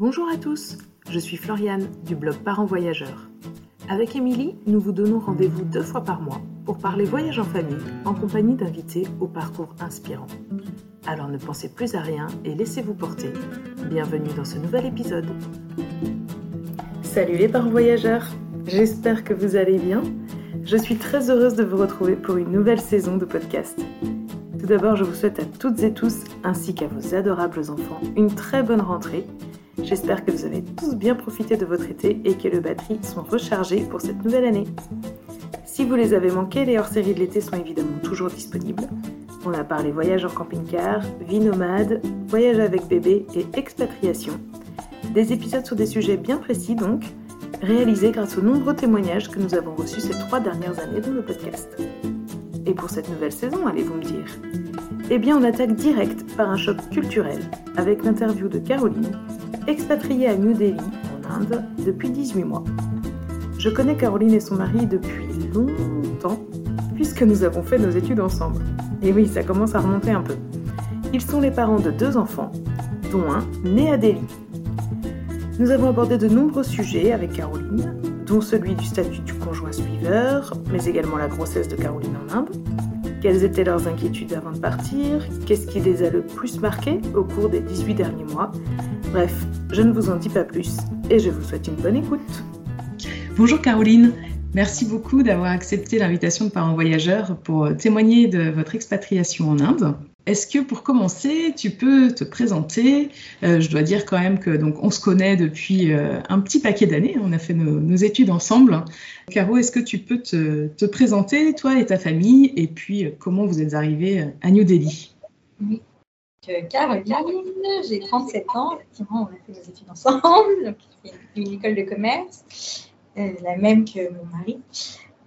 Bonjour à tous, je suis Floriane du blog Parents Voyageurs. Avec Émilie, nous vous donnons rendez-vous deux fois par mois pour parler voyage en famille en compagnie d'invités au parcours inspirant. Alors ne pensez plus à rien et laissez-vous porter. Bienvenue dans ce nouvel épisode. Salut les parents voyageurs, j'espère que vous allez bien. Je suis très heureuse de vous retrouver pour une nouvelle saison de podcast. Tout d'abord, je vous souhaite à toutes et tous, ainsi qu'à vos adorables enfants, une très bonne rentrée J'espère que vous avez tous bien profité de votre été et que les batteries sont rechargées pour cette nouvelle année. Si vous les avez manqués, les hors-séries de l'été sont évidemment toujours disponibles. On a parlé voyage en camping-car, vie nomade, voyage avec bébé et expatriation. Des épisodes sur des sujets bien précis donc, réalisés grâce aux nombreux témoignages que nous avons reçus ces trois dernières années dans le podcast. Et pour cette nouvelle saison, allez-vous me dire? Eh bien, on attaque direct par un choc culturel avec l'interview de Caroline, expatriée à New Delhi, en Inde, depuis 18 mois. Je connais Caroline et son mari depuis longtemps, puisque nous avons fait nos études ensemble. Et oui, ça commence à remonter un peu. Ils sont les parents de deux enfants, dont un né à Delhi. Nous avons abordé de nombreux sujets avec Caroline, dont celui du statut du conjoint suiveur, mais également la grossesse de Caroline en Inde. Quelles étaient leurs inquiétudes avant de partir Qu'est-ce qui les a le plus marqués au cours des 18 derniers mois Bref, je ne vous en dis pas plus et je vous souhaite une bonne écoute. Bonjour Caroline, merci beaucoup d'avoir accepté l'invitation de Parents Voyageurs pour témoigner de votre expatriation en Inde. Est-ce que pour commencer, tu peux te présenter? Euh, Je dois dire quand même que donc on se connaît depuis euh, un petit paquet d'années. On a fait nos, études ensemble. Caro, est-ce que tu peux te, te, présenter, toi et ta famille, et puis euh, comment vous êtes arrivée à New Delhi? Oui. Caroline, j'ai 37 ans. Effectivement, on a fait nos études ensemble. Une école de commerce, la même que mon mari.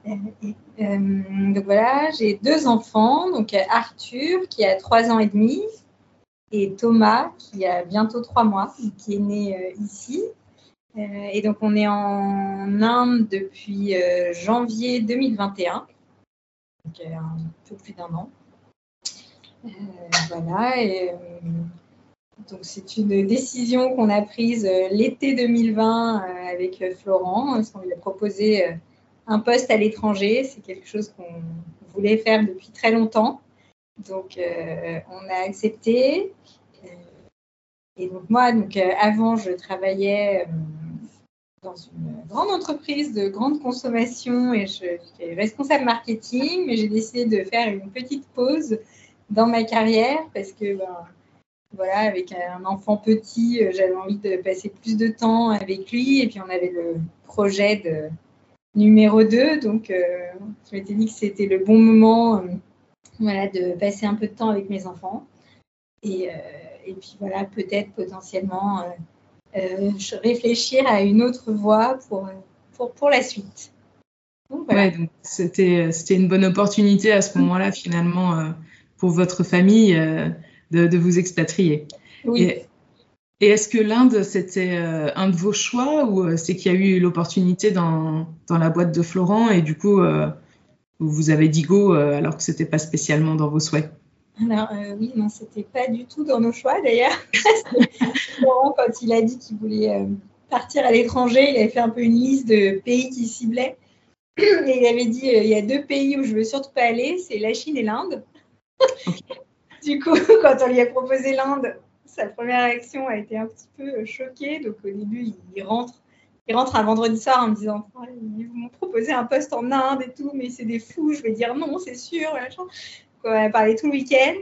Euh, donc voilà, j'ai deux enfants, donc Arthur qui a trois ans et demi et Thomas qui a bientôt trois mois, qui est né euh, ici. Euh, et donc on est en Inde depuis janvier 2021, donc un peu plus d'un an. voilà, et donc c'est une décision qu'on a prise l'été 2020 avec Florent, parce qu'on lui a proposé un poste à l'étranger. C'est quelque chose qu'on voulait faire depuis très longtemps. Donc, euh, on a accepté. Euh, et donc, moi, donc, euh, avant, je travaillais dans une grande entreprise de grande consommation et je j'étais responsable marketing, mais j'ai décidé de faire une petite pause dans ma carrière parce que, ben, voilà, avec un enfant petit, j'avais envie de passer plus de temps avec lui et puis on avait le projet de numéro 2. Donc, euh, je m'étais dit que c'était le bon moment euh, voilà, de passer un peu de temps avec mes enfants. Et, euh, et puis, voilà, peut-être potentiellement réfléchir à une autre voie pour, pour, pour la suite. Donc, voilà. c'était, c'était une bonne opportunité à ce moment-là, finalement, pour votre famille de, de, vous expatrier. Oui. Et est-ce que l'Inde, c'était euh, un de vos choix ou euh, c'est qu'il y a eu l'opportunité dans, dans, la boîte de Florent et du coup, euh, vous avez dit go alors que ce n'était pas spécialement dans vos souhaits? Alors oui, non, c'était pas du tout dans nos choix d'ailleurs. Florent, quand il a dit qu'il voulait partir à l'étranger, il avait fait un peu une liste de pays qu'il ciblait. Et il avait dit, il y a deux pays où je veux surtout pas aller, c'est la Chine et l'Inde. du coup, quand on lui a proposé l'Inde, sa première réaction a été un petit peu euh, choquée. Donc au début, il rentre, il rentre un vendredi soir en me disant ils m'ont proposé un poste en Inde et tout, mais c'est des fous. Je vais dire non, c'est sûr. on a parlé tout le week-end.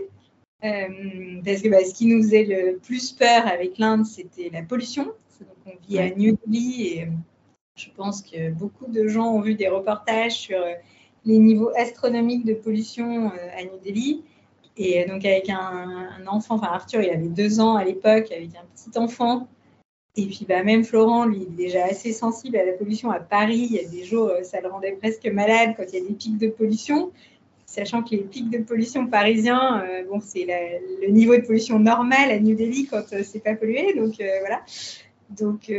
Euh, parce que bah, ce qui nous faisait le plus peur avec l'Inde, c'était la pollution. Donc, on vit à New Delhi et euh, je pense que beaucoup de gens ont vu des reportages sur les niveaux astronomiques de pollution à New Delhi. Et donc avec un, enfant, enfin Arthur, il avait deux ans à l'époque, avec un petit enfant. Et puis bah, même Florent, lui, il est déjà assez sensible à la pollution à Paris. Il y a des jours, euh, ça le rendait presque malade quand il y a des pics de pollution. Sachant que les pics de pollution parisiens, euh, bon, c'est le niveau de pollution normal à New Delhi quand euh, c'est pas pollué. Donc voilà. Donc,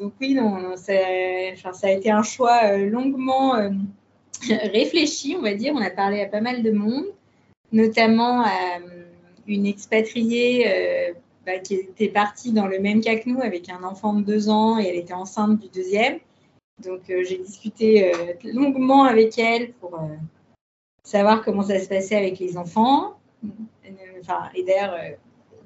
donc oui, non, ça, ça, a été un choix longuement réfléchi, on va dire. On a parlé à pas mal de monde notamment euh, une expatriée euh, bah, qui était partie dans le même cas que nous avec un enfant de deux ans et elle était enceinte du deuxième. Donc j'ai discuté longuement avec elle pour savoir comment ça se passait avec les enfants. Enfin, et d'ailleurs,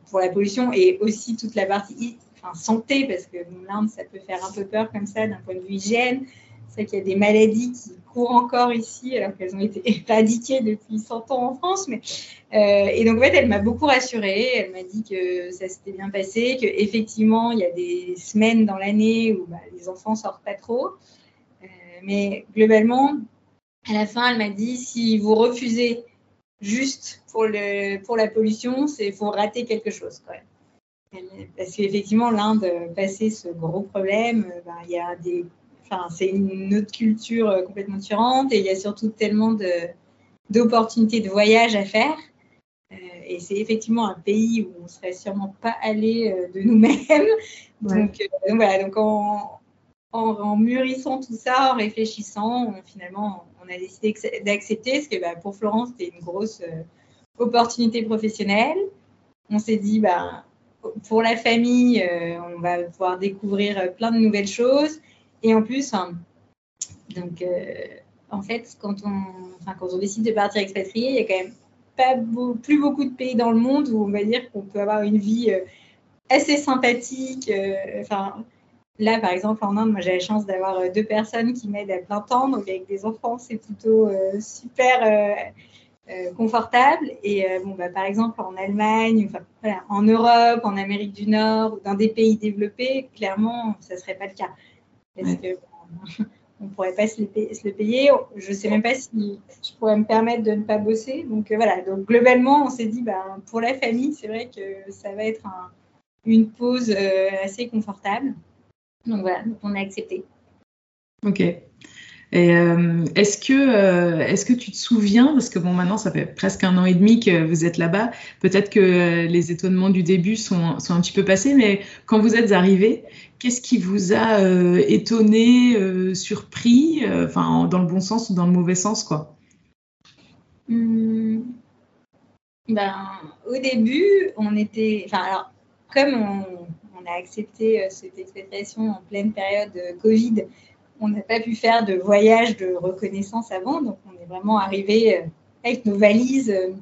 pour la pollution et aussi toute la partie enfin, santé, parce que l'Inde, ça peut faire un peu peur comme ça d'un point de vue hygiène. C'est qu'il y a des maladies qui courent encore ici, alors qu'elles ont été éradiquées depuis 100 ans en France. Mais, euh, et donc, en fait, elle m'a beaucoup rassurée. Elle m'a dit que ça s'était bien passé, qu'effectivement, il y a des semaines dans l'année où bah, les enfants sortent pas trop. Euh, mais globalement, à la fin, elle m'a dit si vous refusez juste pour, le, pour la pollution, c'est faut rater quelque chose quand même. Parce qu'effectivement, l'Inde, passé ce gros problème, euh, ben, il y a des, enfin, c'est une autre culture euh, complètement différente et il y a surtout tellement de, d'opportunités de voyage à faire. Euh, et c'est effectivement un pays où on ne serait sûrement pas allé de nous-mêmes. Donc, voilà, donc en, en, mûrissant tout ça, en réfléchissant, finalement, on a décidé d'accepter parce que bah, pour Florence, c'était une grosse euh, opportunité professionnelle. On s'est dit, bah, pour la famille, euh, on va pouvoir découvrir euh, plein de nouvelles choses. Et en plus, hein, donc, en fait, quand on, quand on décide de partir expatrié, il y a quand même pas plus beaucoup de pays dans le monde où on va dire qu'on peut avoir une vie assez sympathique. Enfin, Là, par exemple, en Inde, moi, j'ai la chance d'avoir euh, deux personnes qui m'aident à plein temps. Donc, avec des enfants, c'est plutôt euh, super euh, confortable. Et bon, bah, par exemple, en Allemagne, en Europe, en Amérique du Nord, dans des pays développés, clairement, ça ne serait pas le cas. Parce que on ne pourrait pas se le, payer? Je ne sais même pas si je pourrais me permettre de ne pas bosser. Donc voilà, donc globalement, on s'est dit, bah, pour la famille, c'est vrai que ça va être une pause assez confortable. Donc voilà, on a accepté. Ok. Et euh, est-ce que, euh, est-ce que tu te souviens, parce que bon, maintenant ça fait presque un an et demi que vous êtes là-bas, peut-être que euh, les étonnements du début sont, un petit peu passés, mais quand vous êtes arrivé, qu'est-ce qui vous a étonné, surpris, enfin dans le bon sens ou dans le mauvais sens, quoi? Hmm. ben, Au début, on était, alors, comme on, on a accepté cette expatriation en pleine période Covid. On n'a pas pu faire de voyage de reconnaissance avant, donc on est vraiment arrivé euh, avec nos valises. Euh,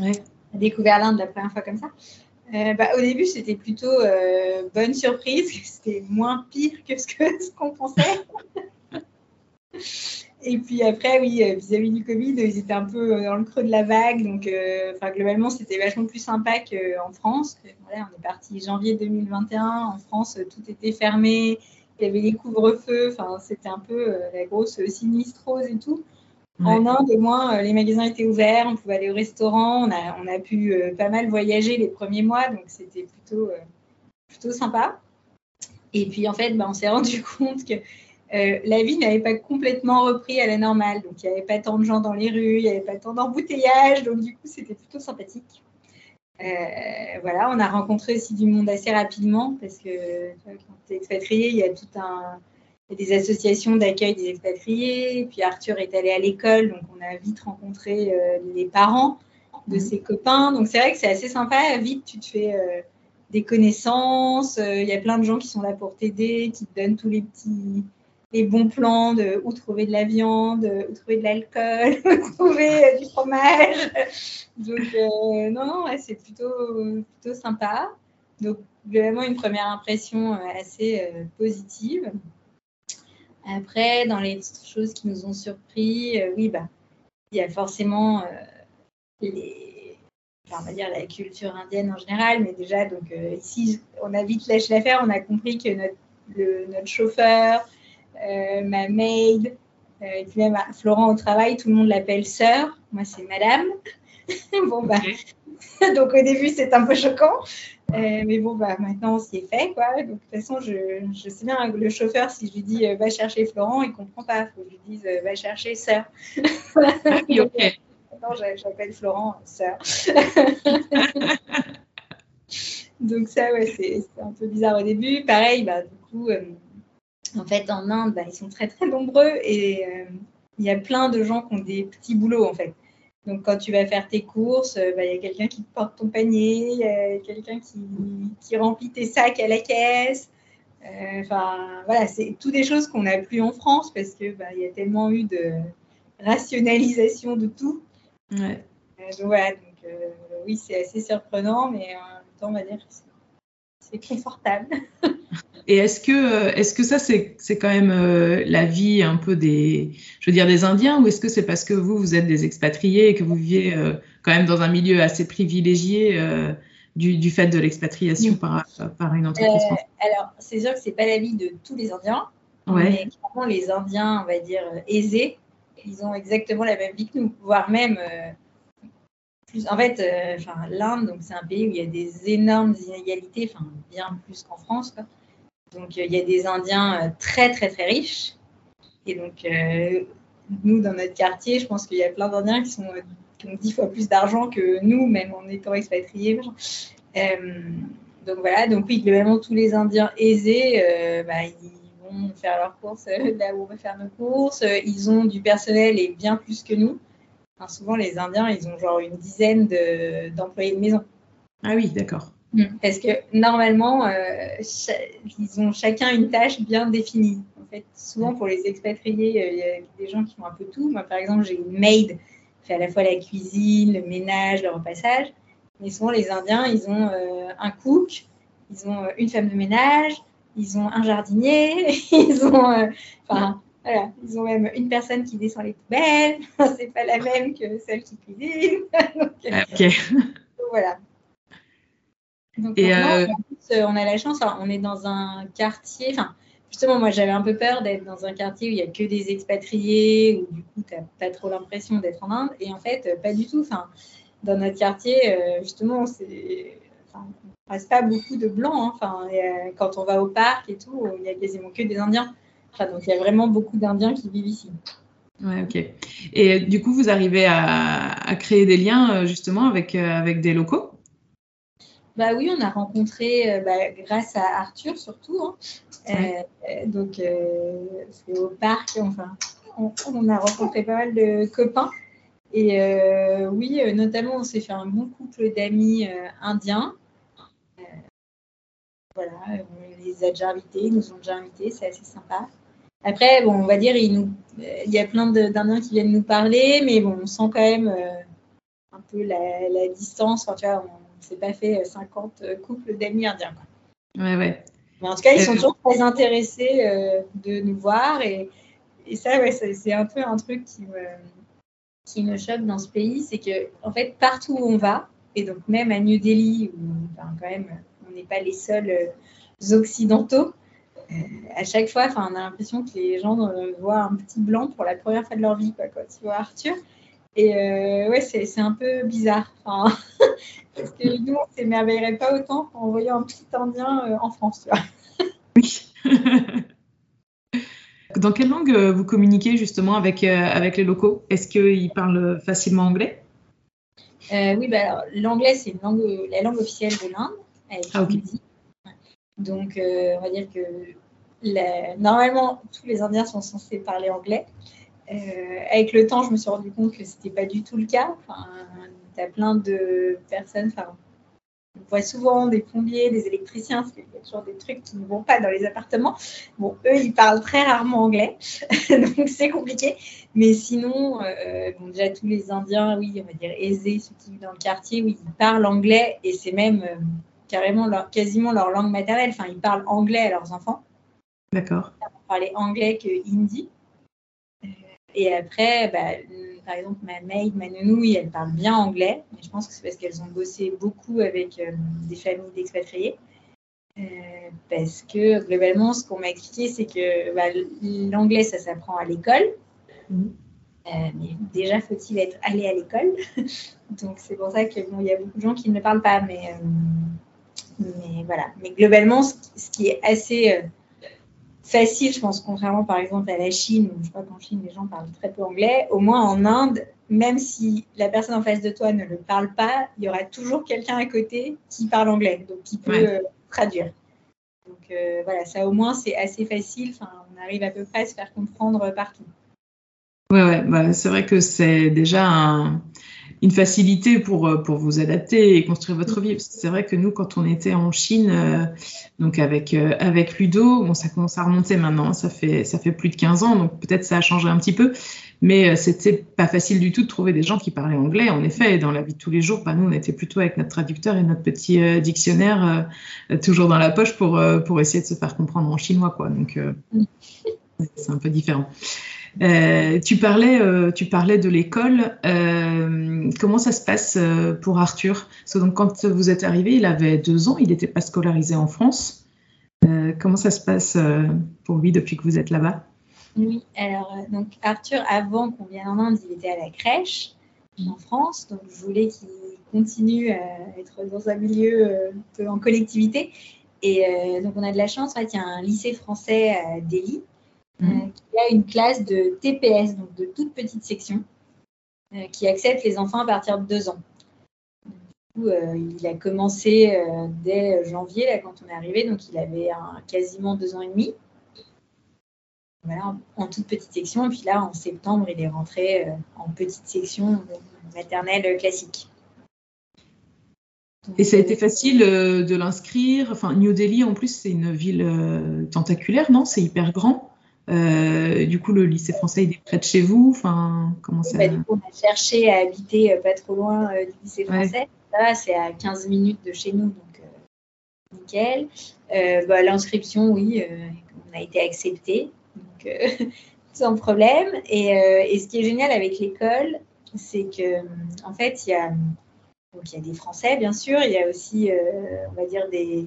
ouais. A découvert l'Inde la première fois comme ça. bah, au début, c'était plutôt bonne surprise. C'était moins pire que ce qu'on pensait. Et puis après, oui, euh, vis-à-vis du Covid, ils étaient un peu euh, dans le creux de la vague. Donc, euh, globalement, c'était vachement plus sympa qu'en France. Voilà, on est parti janvier 2021. En France, tout était fermé. Il y avait les couvre-feux. Enfin, c'était un peu la grosse sinistrose et tout. En Inde, au moins, les magasins étaient ouverts. On pouvait aller au restaurant. On a, on a pu pas mal voyager les premiers mois. Donc, c'était plutôt, plutôt sympa. Et puis, en fait, ben, on s'est rendu compte que euh, la vie n'avait pas complètement repris à la normale. Donc, il n'y avait pas tant de gens dans les rues, il n'y avait pas tant d'embouteillages. Donc, du coup, c'était plutôt sympathique. Euh, voilà, on a rencontré aussi du monde assez rapidement parce que quand tu es expatrié, il y a tout un. des associations d'accueil des expatriés. Puis Arthur est allé à l'école, donc on a vite rencontré euh, les parents de mmh. ses copains. Donc c'est vrai que c'est assez sympa. Vite, tu te fais des connaissances. Il y a plein de gens qui sont là pour t'aider, qui te donnent tous les petits, les bons plans de où trouver de la viande, où trouver de l'alcool, où trouver euh, du fromage. Donc, euh, non, c'est plutôt, plutôt sympa. Donc, vraiment une première impression euh, assez positive. Après, dans les choses qui nous ont surpris, oui, bah, il y a forcément les, enfin, dire la culture indienne en général, mais déjà, donc ici, on a vite lâché l'affaire, on a compris que notre, notre chauffeur, euh, ma maid, euh, et puis même Florent au travail, tout le monde l'appelle sœur. Moi, c'est madame. bon, bah, donc au début, c'est un peu choquant. Euh, mais bon, bah, maintenant, on s'y est fait. Quoi. Donc, de toute façon, je, je sais bien, le chauffeur, si je lui dis va chercher Florent, il ne comprend pas. Il faut que je lui dise va chercher sœur. oui, ok. Maintenant, j'appelle Florent sœur. Donc, ça, ouais, c'est un peu bizarre au début. Pareil, bah, du coup, en fait, en Inde, bah, ils sont très très nombreux et euh, il y a plein de gens qui ont des petits boulots en fait. Donc, quand tu vas faire tes courses, bah, il y a quelqu'un qui te porte ton panier, il y a quelqu'un qui, qui, remplit tes sacs à la caisse. Enfin, voilà, c'est toutes des choses qu'on n'a plus en France parce que bah, y a tellement eu de rationalisation de tout. Ouais. donc voilà, donc, oui, c'est assez surprenant, mais en même temps, on va dire que c'est confortable. Et est-ce que, est-ce que ça, c'est, c'est quand même euh, la vie un peu des, je veux dire, des Indiens, ou est-ce que c'est parce que vous, vous êtes des expatriés et que vous vivez euh, quand même dans un milieu assez privilégié euh, du, du, fait de l'expatriation par, par une entreprise Alors, c'est sûr que c'est pas la vie de tous les Indiens, ouais. mais clairement, les Indiens, on va dire, aisés, ils ont exactement la même vie que nous, voire même plus, en fait, l'Inde, donc c'est un pays où il y a des énormes inégalités, enfin bien plus qu'en France. Quoi. Donc, il y a des Indiens euh, très, très, très riches. Et donc, euh, nous, dans notre quartier, je pense qu'il y a plein d'Indiens qui, sont, euh, ont dix fois plus d'argent que nous, même en étant expatriés. donc, voilà. Donc, oui, globalement, tous les Indiens aisés, bah, ils vont faire leurs courses là où on va faire nos courses. Ils ont du personnel et bien plus que nous. souvent, les Indiens, ils ont genre une dizaine d'employés de maison. Ah oui, d'accord. Mm. Parce que normalement, euh, ils ont chacun une tâche bien définie. En fait, souvent pour les expatriés, euh, il y a des gens qui font un peu tout. Moi, par exemple, j'ai une maid qui fait à la fois la cuisine, le ménage, le repassage. Mais souvent, les Indiens, ils ont euh, un cook, ils ont une femme de ménage, ils ont un jardinier, ils ont, enfin, voilà, ils ont même une personne qui descend les poubelles. C'est pas la même que celle qui cuisine. donc, ah, voilà. Donc, et euh... on a la chance, on est dans un quartier, enfin, justement, moi j'avais un peu peur d'être dans un quartier où il n'y a que des expatriés, où du coup, tu n'as pas trop l'impression d'être en Inde. Et en fait, pas du tout. Enfin, dans notre quartier, euh, justement, c'est. Enfin, on passe pas beaucoup de blancs. Hein. Enfin, quand on va au parc et tout, il n'y a quasiment que des Indiens. Enfin, donc, il y a vraiment beaucoup d'Indiens qui vivent ici. Ouais, ok. Et du coup, vous arrivez à, à créer des liens euh, justement avec, euh, avec des locaux? Bah oui, on a rencontré, euh, bah, grâce à Arthur surtout, hein. euh, donc euh, c'est au parc, enfin, on, a rencontré pas mal de copains. Et oui, notamment, on s'est fait un bon couple d'amis indiens. voilà, on les a déjà invités, ils nous ont déjà invités, c'est assez sympa. Après, bon, on va dire, il, nous, il y a plein d'Indiens qui viennent nous parler, mais bon, on sent quand même un peu la, la distance. Enfin, tu vois, on, s'est pas fait 50 euh, couples d'amis indiens. Quoi. Ouais, ouais. Mais en tout cas, ils sont toujours très intéressés euh, de nous voir. Et, et ça, ouais, c'est un peu un truc qui me, qui me choque dans ce pays. C'est que, en fait, partout où on va, et donc même à New Delhi, où quand même, on n'est pas les seuls euh, occidentaux, à chaque fois, on a l'impression que les gens voient un petit blanc pour la première fois de leur vie, quoi, quand ils voient Arthur. Et euh, ouais, c'est un peu bizarre. Enfin, parce que nous, on ne s'émerveillerait pas autant en voyant un petit Indien euh, en France. Tu vois. Oui. Dans quelle langue euh, vous communiquez justement avec, avec les locaux? Est-ce qu'ils parlent facilement anglais? Oui, bah, l'anglais, c'est langue, la langue officielle de l'Inde. Ah, ok. Donc, on va dire que la... normalement, tous les Indiens sont censés parler anglais. Euh, avec le temps, je me suis rendu compte que c'était pas du tout le cas. Enfin, tu as plein de personnes, enfin, on voit souvent des plombiers, des électriciens, parce qu'il y a toujours des trucs qui ne vont pas dans les appartements. Bon, eux, ils parlent très rarement anglais, donc c'est compliqué. Mais sinon, euh, bon, déjà tous les Indiens, oui, on va dire aisés, ceux qui vivent dans le quartier, oui, ils parlent anglais et c'est même euh, carrément leur, quasiment leur langue maternelle. Enfin, ils parlent anglais à leurs enfants. D'accord. Ils parlent anglais que hindi. Et après, bah, par exemple, ma maid, ma nounouille, elle parle bien anglais, mais je pense que c'est parce qu'elles ont bossé beaucoup avec euh, des familles d'expatriés. Euh, parce que globalement, ce qu'on m'a expliqué, c'est que bah, l'anglais, ça s'apprend à l'école. Euh, mais déjà, faut-il être allé à l'école? Donc, c'est pour ça qu'il bon, y a beaucoup de gens qui ne parlent pas. Mais, mais voilà. Mais globalement, ce, ce qui est assez facile, je pense, contrairement par exemple à la Chine, où je crois qu'en Chine, les gens parlent très peu anglais. Au moins en Inde, même si la personne en face de toi ne le parle pas, il y aura toujours quelqu'un à côté qui parle anglais, donc qui peut euh, traduire. Donc euh, voilà, ça au moins c'est assez facile. Enfin, on arrive à peu près à se faire comprendre partout. Ouais, ouais bah, c'est vrai que c'est déjà un, une facilité pour, euh, pour vous adapter et construire votre vie. C'est vrai que nous, quand on était en Chine, euh, donc avec, euh, avec Ludo, bon, ça commence à remonter maintenant, ça fait, ça fait plus de 15 ans, donc peut-être ça a changé un petit peu, mais c'était pas facile du tout de trouver des gens qui parlaient anglais. En effet, dans la vie de tous les jours, bah, nous, on était plutôt avec notre traducteur et notre petit dictionnaire toujours dans la poche pour, pour essayer de se faire comprendre en chinois. Quoi. Donc, c'est un peu différent. Euh, tu, parlais, euh, tu parlais de l'école. Euh, comment ça se passe pour Arthur? Donc, Quand vous êtes arrivé, il avait deux ans, il n'était pas scolarisé en France. comment ça se passe pour lui depuis que vous êtes là-bas? Oui, alors donc Arthur, avant qu'on vienne en Inde, il était à la crèche en France. Donc je voulais qu'il continue à être dans un milieu en collectivité. Et donc on a de la chance, en fait, il y a un lycée français à Delhi euh, mhm. qui a une classe de TPS, donc de toute petite section, euh, qui accepte les enfants à partir de deux ans. Euh, il a commencé dès janvier, là, quand on est arrivé, donc il avait quasiment deux ans et demi. Voilà, en, toute petite section. Et puis là, en septembre, il est rentré en petite section maternelle classique. et ça a été facile de l'inscrire. Enfin, New Delhi, en plus, c'est une ville tentaculaire, non? C'est hyper grand. Euh, du coup, le lycée français, il est près de chez vous enfin, comment ça... Bah, du coup, on a cherché à habiter euh, pas trop loin euh, du lycée français. Ça, c'est à 15 minutes de chez nous, donc nickel. Bah, l'inscription, oui, on a été accepté, donc sans problème. Et, et, ce qui est génial avec l'école, c'est que en fait, il y a, donc, il y a des Français, bien sûr, il y a aussi, on va dire, des,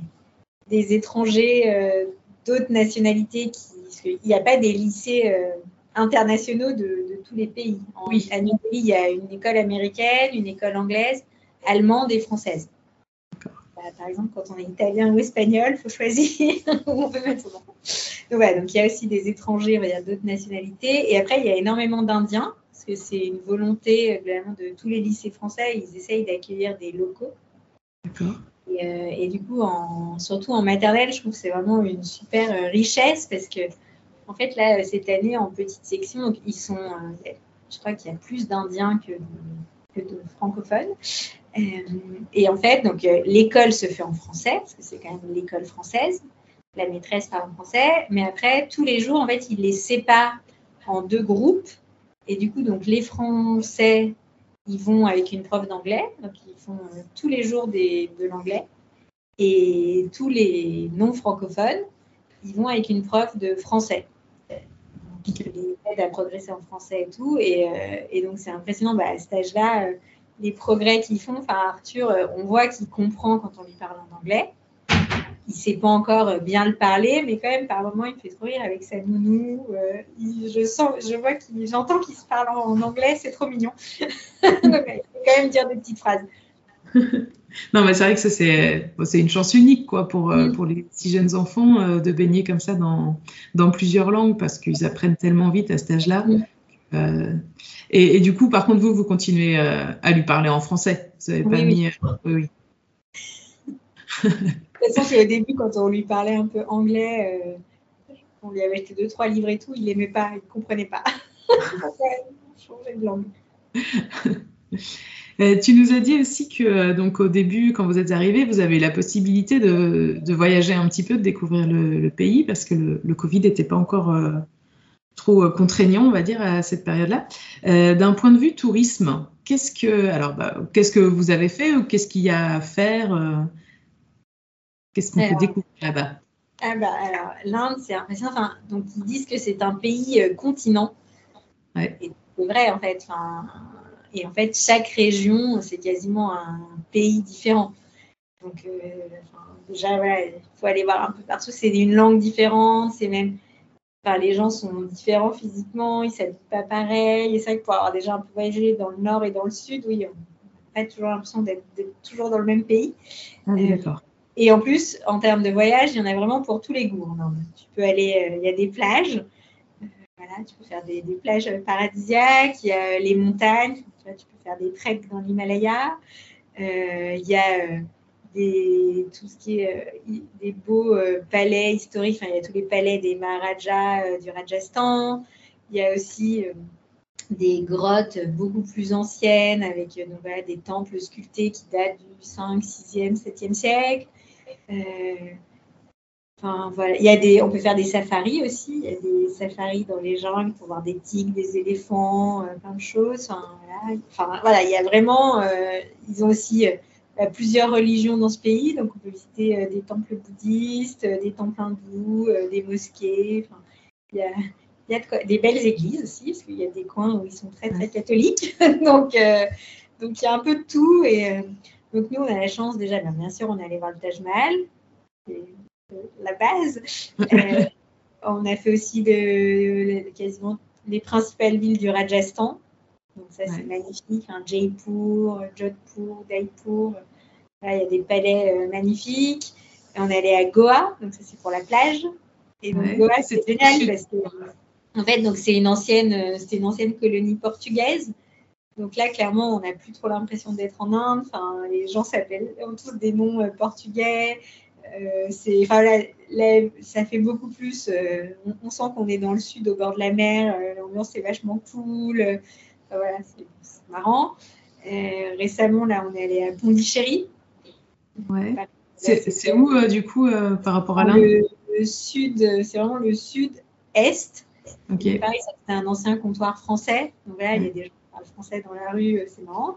des étrangers d'autres nationalités qui il n'y a pas des lycées euh, internationaux de, tous les pays. En, oui. À New il y a une école américaine, une école anglaise, allemande et française. Bah, par exemple, quand on est italien ou espagnol, il faut choisir où on veut mettre son nom. Donc, voilà, donc il y a aussi des étrangers, il y a d'autres nationalités. Et après, il y a énormément d'Indiens, parce que c'est une volonté euh, de tous les lycées français, ils essayent d'accueillir des locaux. D'accord. Et, euh, et, du coup, surtout en maternelle, je trouve que c'est vraiment une super richesse parce que en fait, là, cette année, en petite section, ils sont, euh, je crois qu'il y a plus d'Indiens que, de francophones. Euh, et en fait, donc euh, l'école se fait en français, parce que c'est quand même l'école française. La maîtresse parle en français, mais après, tous les jours, en fait, ils les séparent en deux groupes. Et du coup, donc les Français, ils vont avec une prof d'anglais, donc ils font tous les jours de l'anglais. Et tous les non francophones, ils vont avec une prof de français qui les aide à progresser en français et tout. Et, euh, donc, c'est impressionnant bah, à cet âge-là, euh, les progrès qu'ils font. Enfin, Arthur, euh, on voit qu'il comprend quand on lui parle en anglais. Il ne sait pas encore bien le parler, mais quand même, par moments, il fait trop rire avec sa nounou. je sens, je vois qu'il, j'entends qu'il se parle en, anglais, c'est trop mignon. donc, il faut quand même dire des petites phrases. non, mais c'est vrai que ça, c'est, une chance unique quoi, pour, euh, pour les si jeunes enfants euh, de baigner comme ça dans, dans plusieurs langues parce qu'ils apprennent tellement vite à cet âge-là. Euh, et, du coup, par contre, vous, vous continuez à lui parler en français. Vous n'avez pas mis. oui, toute façon, au début, quand on lui parlait un peu anglais, on lui avait acheté deux, trois livres et tout, il n'aimait pas, il ne comprenait pas. changer de langue. Euh, tu nous as dit aussi que euh, donc au début, quand vous êtes arrivé, vous avez la possibilité de, voyager un petit peu, de découvrir le, pays, parce que le, Covid n'était pas encore euh, trop contraignant, on va dire, à cette période-là. D'un point de vue tourisme, qu'est-ce que alors bah, qu'est-ce que vous avez fait ou qu'est-ce qu'il y a à faire Qu'est-ce qu'on peut découvrir là-bas? Ah bah, alors l'Inde, c'est impressionnant. Enfin, donc ils disent que c'est un pays continent. Ouais. c'est vrai en fait. Enfin, et en fait, chaque région, c'est quasiment un pays différent. Donc, euh, déjà, il faut aller voir un peu partout. C'est une langue différente, c'est même. Enfin, les gens sont différents physiquement, ils ne s'habillent pas pareil. Et c'est vrai que pour avoir déjà un peu voyagé dans le nord et dans le sud, oui, on n'a pas toujours l'impression d'être toujours dans le même pays. Ah euh, d'accord. Et en plus, en termes de voyage, il y en a vraiment pour tous les goûts. Tu peux aller, euh, il y a des plages, voilà, tu peux faire des, plages paradisiaques, il y a les montagnes, tu peux faire des treks dans l'Himalaya. Euh, il y a euh, des, tout ce qui est euh, des beaux palais historiques. il y a tous les palais des Maharajas du Rajasthan. Il y a aussi des grottes beaucoup plus anciennes avec des temples sculptés qui datent du 5, 6e, 7e siècle. Enfin, voilà. Il y a des, on peut faire des safaris aussi. Il y a des safaris dans les jungles pour voir des tigres, des éléphants, euh, plein de choses. Enfin, voilà. Enfin, voilà. il y a vraiment. Euh, ils ont aussi euh, plusieurs religions dans ce pays. Donc, on peut visiter des temples bouddhistes, des temples hindous, des mosquées. Enfin, il y a, il y a des belles églises aussi, parce qu'il y a des coins où ils sont très, très catholiques. donc, donc, il y a un peu de tout. Et donc, nous, on a la chance déjà, bien, sûr, on est allé voir le Taj Mahal la base. Euh, on a fait aussi de, quasiment les principales villes du Rajasthan. Donc ça, c'est magnifique. Hein. Jaipur, Jodhpur, Daipur. il y a des palais euh, magnifiques. Et on est allé à Goa, donc ça, c'est pour la plage. Et donc, Goa, c'est génial parce que, en fait, donc c'est une ancienne, euh, c'était une ancienne colonie portugaise. Donc là, clairement, on n'a plus trop l'impression d'être en Inde. Enfin, les gens s'appellent ont tous des noms portugais. Euh, c'est, enfin, ça fait beaucoup plus. Euh, on, sent qu'on est dans le sud, au bord de la mer. Euh, l'ambiance est vachement cool. voilà, c'est, marrant. récemment, là, on est allé à Pondichéry. Ouais. C'est, où, du coup, par rapport à l'Inde le, sud, c'est vraiment le sud-est. Okay. Paris, c'est un ancien comptoir français. Donc là, il y a des gens parlent français dans la rue, c'est marrant.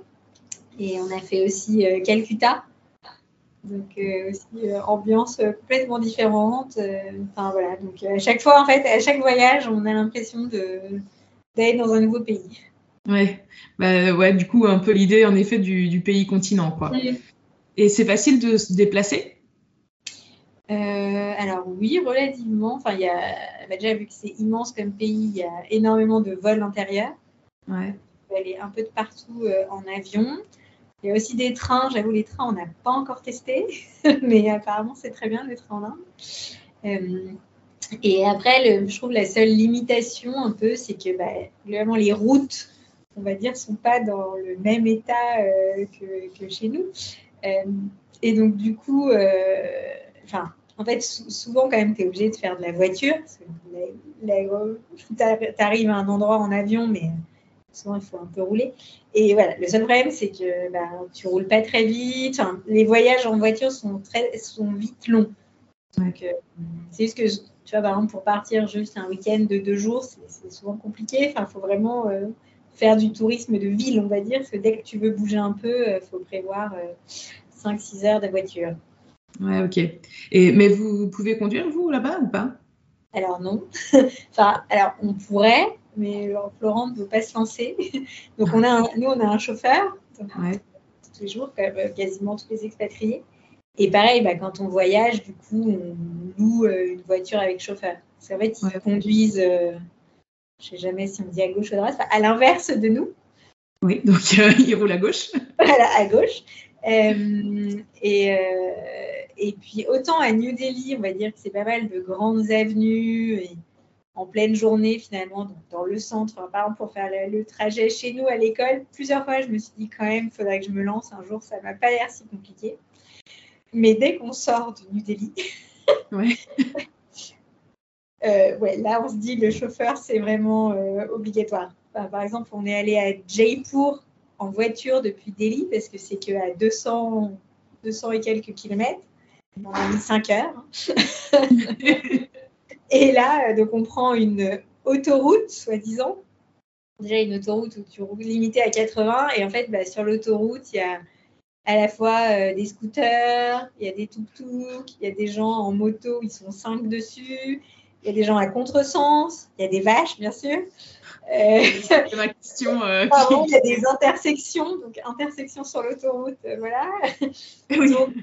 Et on a fait aussi Calcutta. Donc euh, aussi euh, ambiance euh, complètement différente. Enfin voilà, donc à chaque fois en fait, à chaque voyage, on a l'impression de d'aller dans un nouveau pays. Ouais, bah, ouais, du coup un peu l'idée en effet du, pays continent quoi. Et c'est facile de se déplacer? Alors oui, relativement. Enfin, il y a bah, déjà vu que c'est immense comme pays, il y a énormément de vols intérieurs. Ouais. Peut aller un peu de partout en avion. Il y a aussi des trains, j'avoue, les trains, on n'a pas encore testé, mais apparemment, c'est très bien le train en Inde. Euh, et après, je trouve la seule limitation un peu, c'est que bah, les routes, on va dire, sont pas dans le même état euh, que, chez nous. Euh, et donc, du coup, enfin, en fait, souvent, quand même, tu es obligé de faire de la voiture. Tu arrives à un endroit en avion, mais souvent il faut un peu rouler. Et voilà, le seul problème, c'est que bah, tu roules pas très vite. les voyages en voiture sont, très, sont vite longs. Donc, euh, c'est juste que, tu vois, par exemple, pour partir juste un week-end de deux jours, c'est souvent compliqué. Enfin, il faut vraiment euh, faire du tourisme de ville, on va dire, parce que dès que tu veux bouger un peu, il euh, faut prévoir 5-6 heures de voiture. Ouais, ok. Et, mais vous pouvez conduire, vous, là-bas, ou pas? Alors, non. enfin, alors, on pourrait, mais Florent ne veut pas se lancer. Donc, on a nous, on a un chauffeur, tous les jours, quasiment tous les expatriés. Et pareil, bah, quand on voyage, du coup, on loue euh, une voiture avec chauffeur. C'est en fait, ils conduisent, euh, je ne sais jamais si on dit à gauche ou à droite, à l'inverse de nous. Oui, donc euh, ils roulent à gauche. voilà, à gauche. et, et puis, autant à New Delhi, on va dire que c'est pas mal de grandes avenues. Et, en pleine journée finalement dans le centre, par exemple pour faire le, trajet chez nous à l'école, plusieurs fois je me suis dit quand même, il faudrait que je me lance un jour, ça m'a pas l'air si compliqué. Mais dès qu'on sort de New Delhi, ouais. Euh, ouais, là on se dit le chauffeur c'est vraiment euh, obligatoire. par exemple, on est allé à Jaipur en voiture depuis Delhi parce que c'est que à 200, 200 et quelques kilomètres. On a mis 5 heures. Et là, euh, donc on prend une autoroute, soi-disant. Déjà une autoroute où tu roules limité à 80. Et en fait, bah, sur l'autoroute, il y a à la fois euh, des scooters, il y a des tuk-tuk, il y a des gens en moto, ils sont cinq dessus. Il y a des gens à contresens, il y a des vaches, bien sûr. Euh, C'est ma question. il y a des intersections, donc intersections sur l'autoroute, voilà. Donc,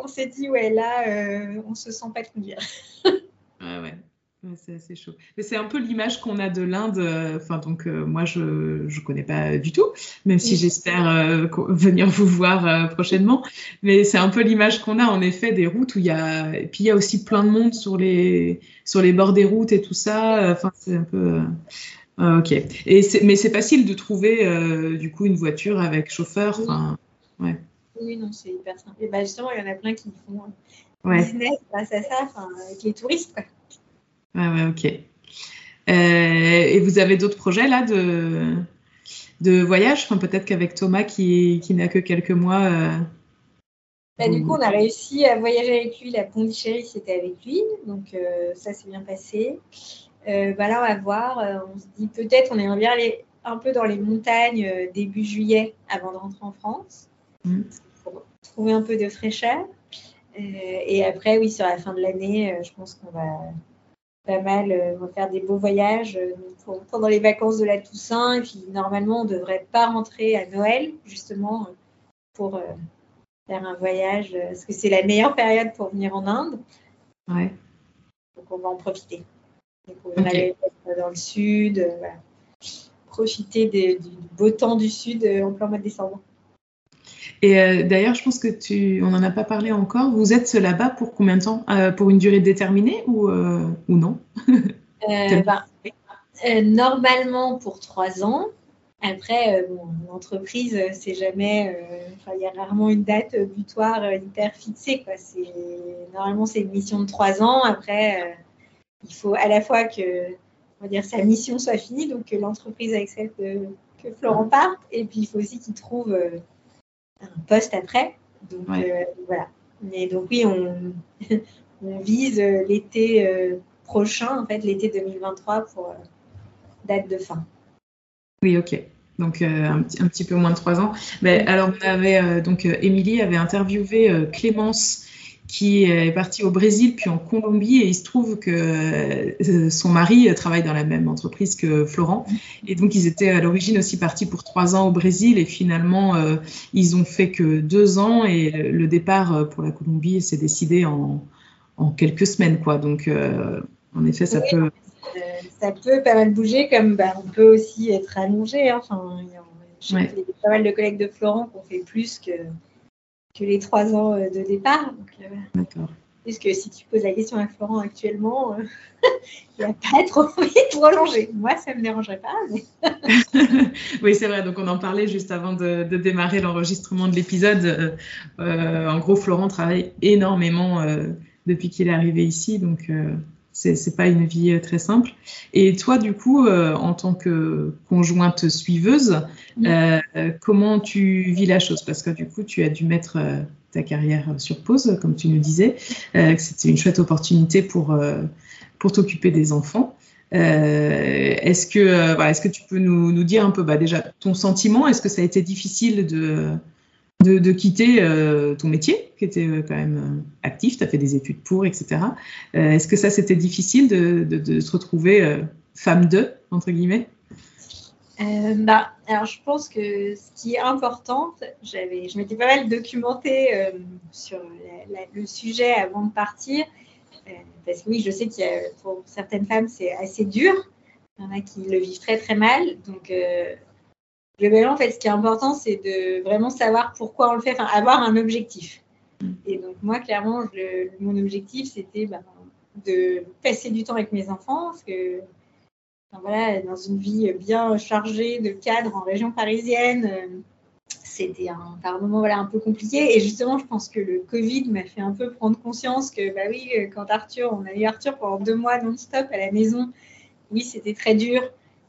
on s'est dit, ouais, là, on se sent pas conduire. Ouais, ouais. c'est assez chaud. Mais c'est un peu l'image qu'on a de l'Inde. Euh, enfin, donc, euh, moi, je ne connais pas du tout, même si j'espère euh, venir vous voir prochainement. Mais c'est un peu l'image qu'on a, en effet, des routes où il y a. Et puis, il y a aussi plein de monde sur les, sur les bords des routes et tout ça. Enfin, c'est un peu. ok. Et mais c'est facile de trouver, du coup, une voiture avec chauffeur. Enfin, ouais. Oui, non, c'est hyper simple. Et bah, justement, il y en a plein qui font ouais. business grâce à ça, avec les touristes. Quoi. Ouais, ouais, ok. et vous avez d'autres projets là de, de voyage? Enfin, Peut-être qu'avec Thomas qui, qui n'a que quelques mois. Bah, du coup, on a réussi à voyager avec lui. La Pondichéry, c'était avec lui. Donc, ça s'est bien passé. bah là, on va voir. on se dit peut-être, on aimerait bien aller un peu dans les montagnes début juillet avant de rentrer en France. Mm. Pour trouver un peu de fraîcheur. Euh, et après, oui, sur la fin de l'année, euh, je pense qu'on va pas mal euh, on va faire des beaux voyages pendant les vacances de la Toussaint. Et puis, normalement, on ne devrait pas rentrer à Noël, justement, pour faire un voyage, parce que c'est la meilleure période pour venir en Inde. Ouais. Donc, on va en profiter. Donc, on va aller dans le sud, profiter du beau temps du sud en plein mois de décembre. Et euh, d'ailleurs, je pense que tu, on n'en a pas parlé encore. Vous êtes là-bas pour combien de temps? Euh, Pour une durée déterminée ou, euh, ou non? Bah, Normalement pour trois ans. Après, l'entreprise, c'est jamais. il y a rarement une date butoir hyper fixée. Quoi. Normalement, c'est une mission de trois ans. Après, il faut à la fois que on va dire, sa mission soit finie, donc que l'entreprise accepte que Florent parte, et puis il faut aussi qu'il trouve un poste après. Donc euh, voilà. Mais donc oui, on, vise l'été euh, prochain, en fait, l'été 2023 pour euh, date de fin. Oui, ok. Donc un, un, petit peu moins de trois ans. Mais alors on avait donc Émilie avait interviewé Clémence qui est parti au Brésil puis en Colombie et il se trouve que euh, son mari travaille dans la même entreprise que Florent. Et donc ils étaient à l'origine aussi partis pour trois ans au Brésil et finalement euh, ils ont fait que deux ans et le départ pour la Colombie s'est décidé en, en, quelques semaines quoi. Donc euh, en effet ça peut ça peut pas mal bouger comme bah, on peut aussi être allongé hein. enfin il y a pas mal de collègues de Florent qui ont fait plus que que les trois ans euh, de départ. Euh, D'accord. Parce que si tu poses la question à Florent actuellement, euh, il n'y a pas trop envie de prolonger. Moi, ça ne me dérangerait pas. oui, c'est vrai. Donc, on en parlait juste avant de, démarrer l'enregistrement de l'épisode. en gros, Florent travaille énormément depuis qu'il est arrivé ici. Donc, c'est pas une vie euh, très simple. Et toi, du coup, euh, en tant que conjointe suiveuse, euh, comment tu vis la chose? Parce que du coup, tu as dû mettre ta carrière sur pause, comme tu nous disais, que c'était une chouette opportunité pour, pour t'occuper des enfants. est-ce que, voilà, est-ce que tu peux nous, nous dire un peu bah, déjà ton sentiment? Est-ce que ça a été difficile de, de, quitter euh, ton métier, qui était euh, quand même euh, actif, tu as fait des études pour, etc. Est-ce que ça, c'était difficile de, se retrouver femme de, entre guillemets? Bah, alors je pense que ce qui est important, j'avais, je m'étais pas mal documentée sur le sujet avant de partir, parce que oui, je sais qu'il y a, pour certaines femmes, c'est assez dur. Il y en a qui le vivent très très mal. Donc, globalement, en fait, ce qui est important, c'est de vraiment savoir pourquoi on le fait, avoir un objectif. Et donc, moi, clairement, mon objectif, c'était ben, de passer du temps avec mes enfants, parce que, voilà, dans une vie bien chargée de cadres en région parisienne, euh, c'était un, par un moment voilà, un peu compliqué. Et justement, je pense que le Covid m'a fait un peu prendre conscience que, bah oui, quand Arthur, on a eu Arthur pendant deux mois non-stop à la maison, oui, c'était très dur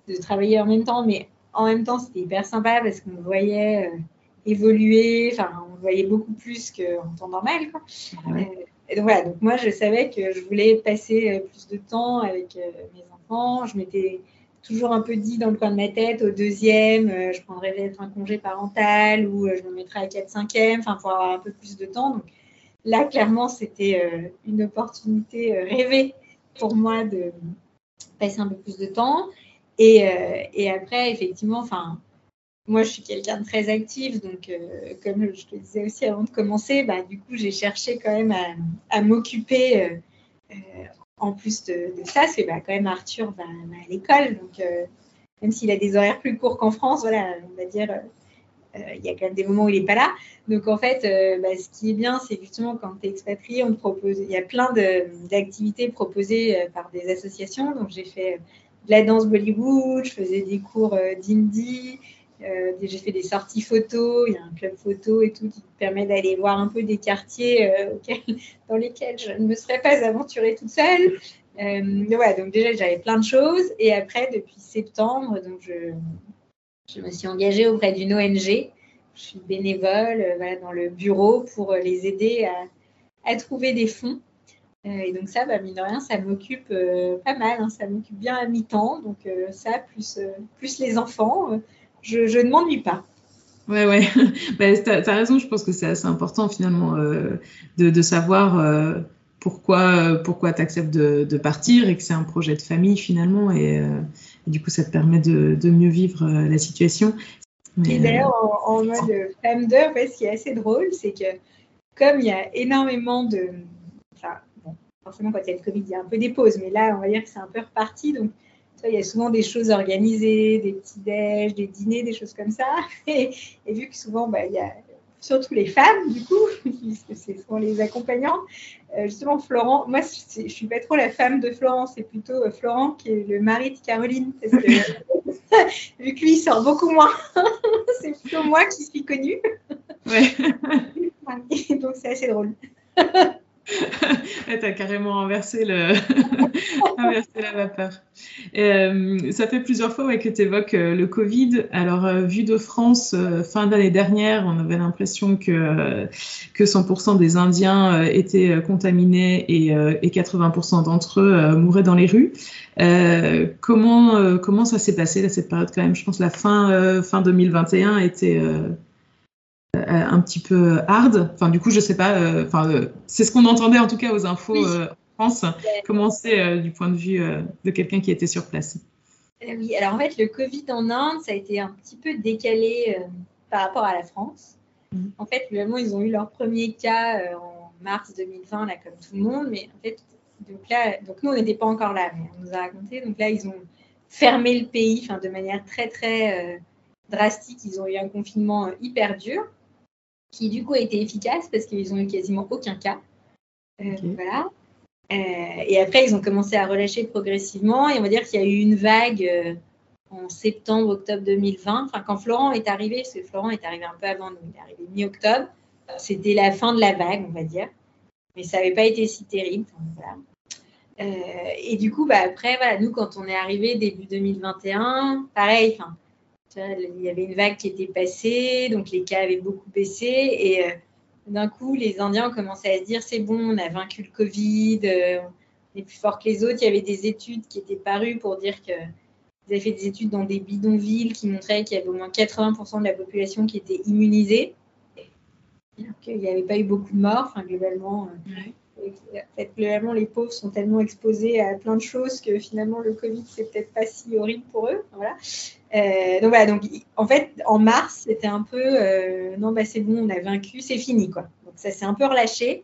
de travailler en même temps, mais en même temps, c'était hyper sympa parce qu'on voyait euh, évoluer, enfin, on voyait beaucoup plus qu'en temps normal. Quoi. Euh, et donc voilà, donc moi, je savais que je voulais passer euh, plus de temps avec mes enfants. Je m'étais toujours un peu dit dans le coin de ma tête, au deuxième, je prendrais peut-être un congé parental ou je me mettrais à 4-5e, enfin, pour avoir un peu plus de temps. Donc là, clairement, c'était une opportunité rêvée pour moi de passer un peu plus de temps. Euh, et, après, effectivement, enfin, moi, je suis quelqu'un de très actif, donc euh, comme je te disais aussi avant de commencer, bah, du coup, j'ai cherché quand même à, m'occuper. Euh, en plus de, ça, c'est bah, quand même Arthur va, à l'école, donc même s'il a des horaires plus courts qu'en France, voilà, on va dire, il y a quand même des moments où il n'est pas là. Donc en fait, bah, ce qui est bien, c'est justement quand tu es expatrié, il y a plein d'activités proposées par des associations. Donc j'ai fait de la danse Bollywood, je faisais des cours euh, d'indie, euh, j'ai fait des sorties photos, il y a un club photo et tout qui permet d'aller voir un peu des quartiers euh, dans lesquels je ne me serais pas aventurée toute seule. ouais, donc déjà, j'avais plein de choses. Et après, depuis septembre, donc je, je me suis engagée auprès d'une ONG. Je suis bénévole dans le bureau pour les aider à trouver des fonds. Et donc ça, bah, mine de rien, ça m'occupe pas mal. Hein, ça m'occupe bien à mi-temps. Donc ça, plus, plus les enfants, je, je ne m'ennuie pas. Ouais, ouais. bah, tu as, raison, je pense que c'est assez important finalement euh, de, de, savoir euh, pourquoi, pourquoi tu acceptes de, de, partir et que c'est un projet de famille finalement. Et, euh, et, du coup, ça te permet de, de mieux vivre euh, la situation. Mais, et d'ailleurs, en, en, mode femme d'heure, ce qui est assez drôle, c'est que comme il y a énormément de. Forcément, quand il y a le Covid, il y a un peu des pauses, mais là, on va dire que c'est un peu reparti. Donc, il y a souvent des choses organisées, des petits déj, des dîners, des choses comme ça. Et, et vu que souvent, bah, il y a surtout les femmes, du coup, puisque c'est souvent les accompagnants. Euh, justement, Florent, moi, je ne suis pas trop la femme de Florent, c'est plutôt euh, Florent qui est le mari de Caroline. Parce que, vu que lui, il sort beaucoup moins, c'est plutôt moi qui suis connue. Ouais. donc, c'est assez drôle. tu as carrément inversé, le... inversé la vapeur. Euh, ça fait plusieurs fois que tu évoques euh, le Covid. Alors, euh, vu de France, fin d'année dernière, on avait l'impression que, que 100% des Indiens étaient contaminés et, et 80% d'entre eux mouraient dans les rues. comment, ça s'est passé, là, cette période quand même? Je pense que la fin, fin 2021 était un petit peu hard. Enfin, du coup, je sais pas. Euh, enfin, euh, c'est ce qu'on entendait en tout cas aux infos oui. France. Comment c'est du point de vue de quelqu'un qui était sur place? Oui, alors en fait, le Covid en Inde, ça a été un petit peu décalé par rapport à la France. Mmh. En fait, vraiment, ils ont eu leur premier cas en mars 2020, là, comme tout le monde. Mais en fait, donc là, donc nous, on n'était pas encore là, mais on nous a raconté. Donc là, ils ont fermé le pays, enfin, de manière très, très drastique. Ils ont eu un confinement hyper dur qui du coup a été efficace parce qu'ils ont eu quasiment aucun cas. Euh, okay. Voilà. Euh, et après, ils ont commencé à relâcher progressivement. Et on va dire qu'il y a eu une vague euh, en septembre, octobre 2020. Enfin, quand Florent est arrivé, parce que Florent est arrivé un peu avant nous, il est arrivé mi-octobre. C'était la fin de la vague, on va dire. Mais ça n'avait pas été si terrible. Voilà. Et du coup, bah, après, voilà, nous, quand on est arrivé début 2021, pareil, enfin, il y avait une vague qui était passée, donc les cas avaient beaucoup baissé. Et euh, d'un coup, les Indiens ont commencé à se dire c'est bon, on a vaincu le Covid, euh, on est plus fort que les autres. Il y avait des études qui étaient parues pour dire que ils avaient fait des études dans des bidonvilles qui montraient qu'il y avait au moins 80% de la population qui était immunisée. Alors qu'il n'y avait pas eu beaucoup de morts, globalement. Ouais. Les pauvres sont tellement exposés à plein de choses que finalement, le Covid, c'est peut-être pas si horrible pour eux. Voilà. Euh, donc voilà, donc en fait, en mars, c'était un peu euh, non, bah, c'est bon, on a vaincu, c'est fini quoi. Donc ça s'est un peu relâché.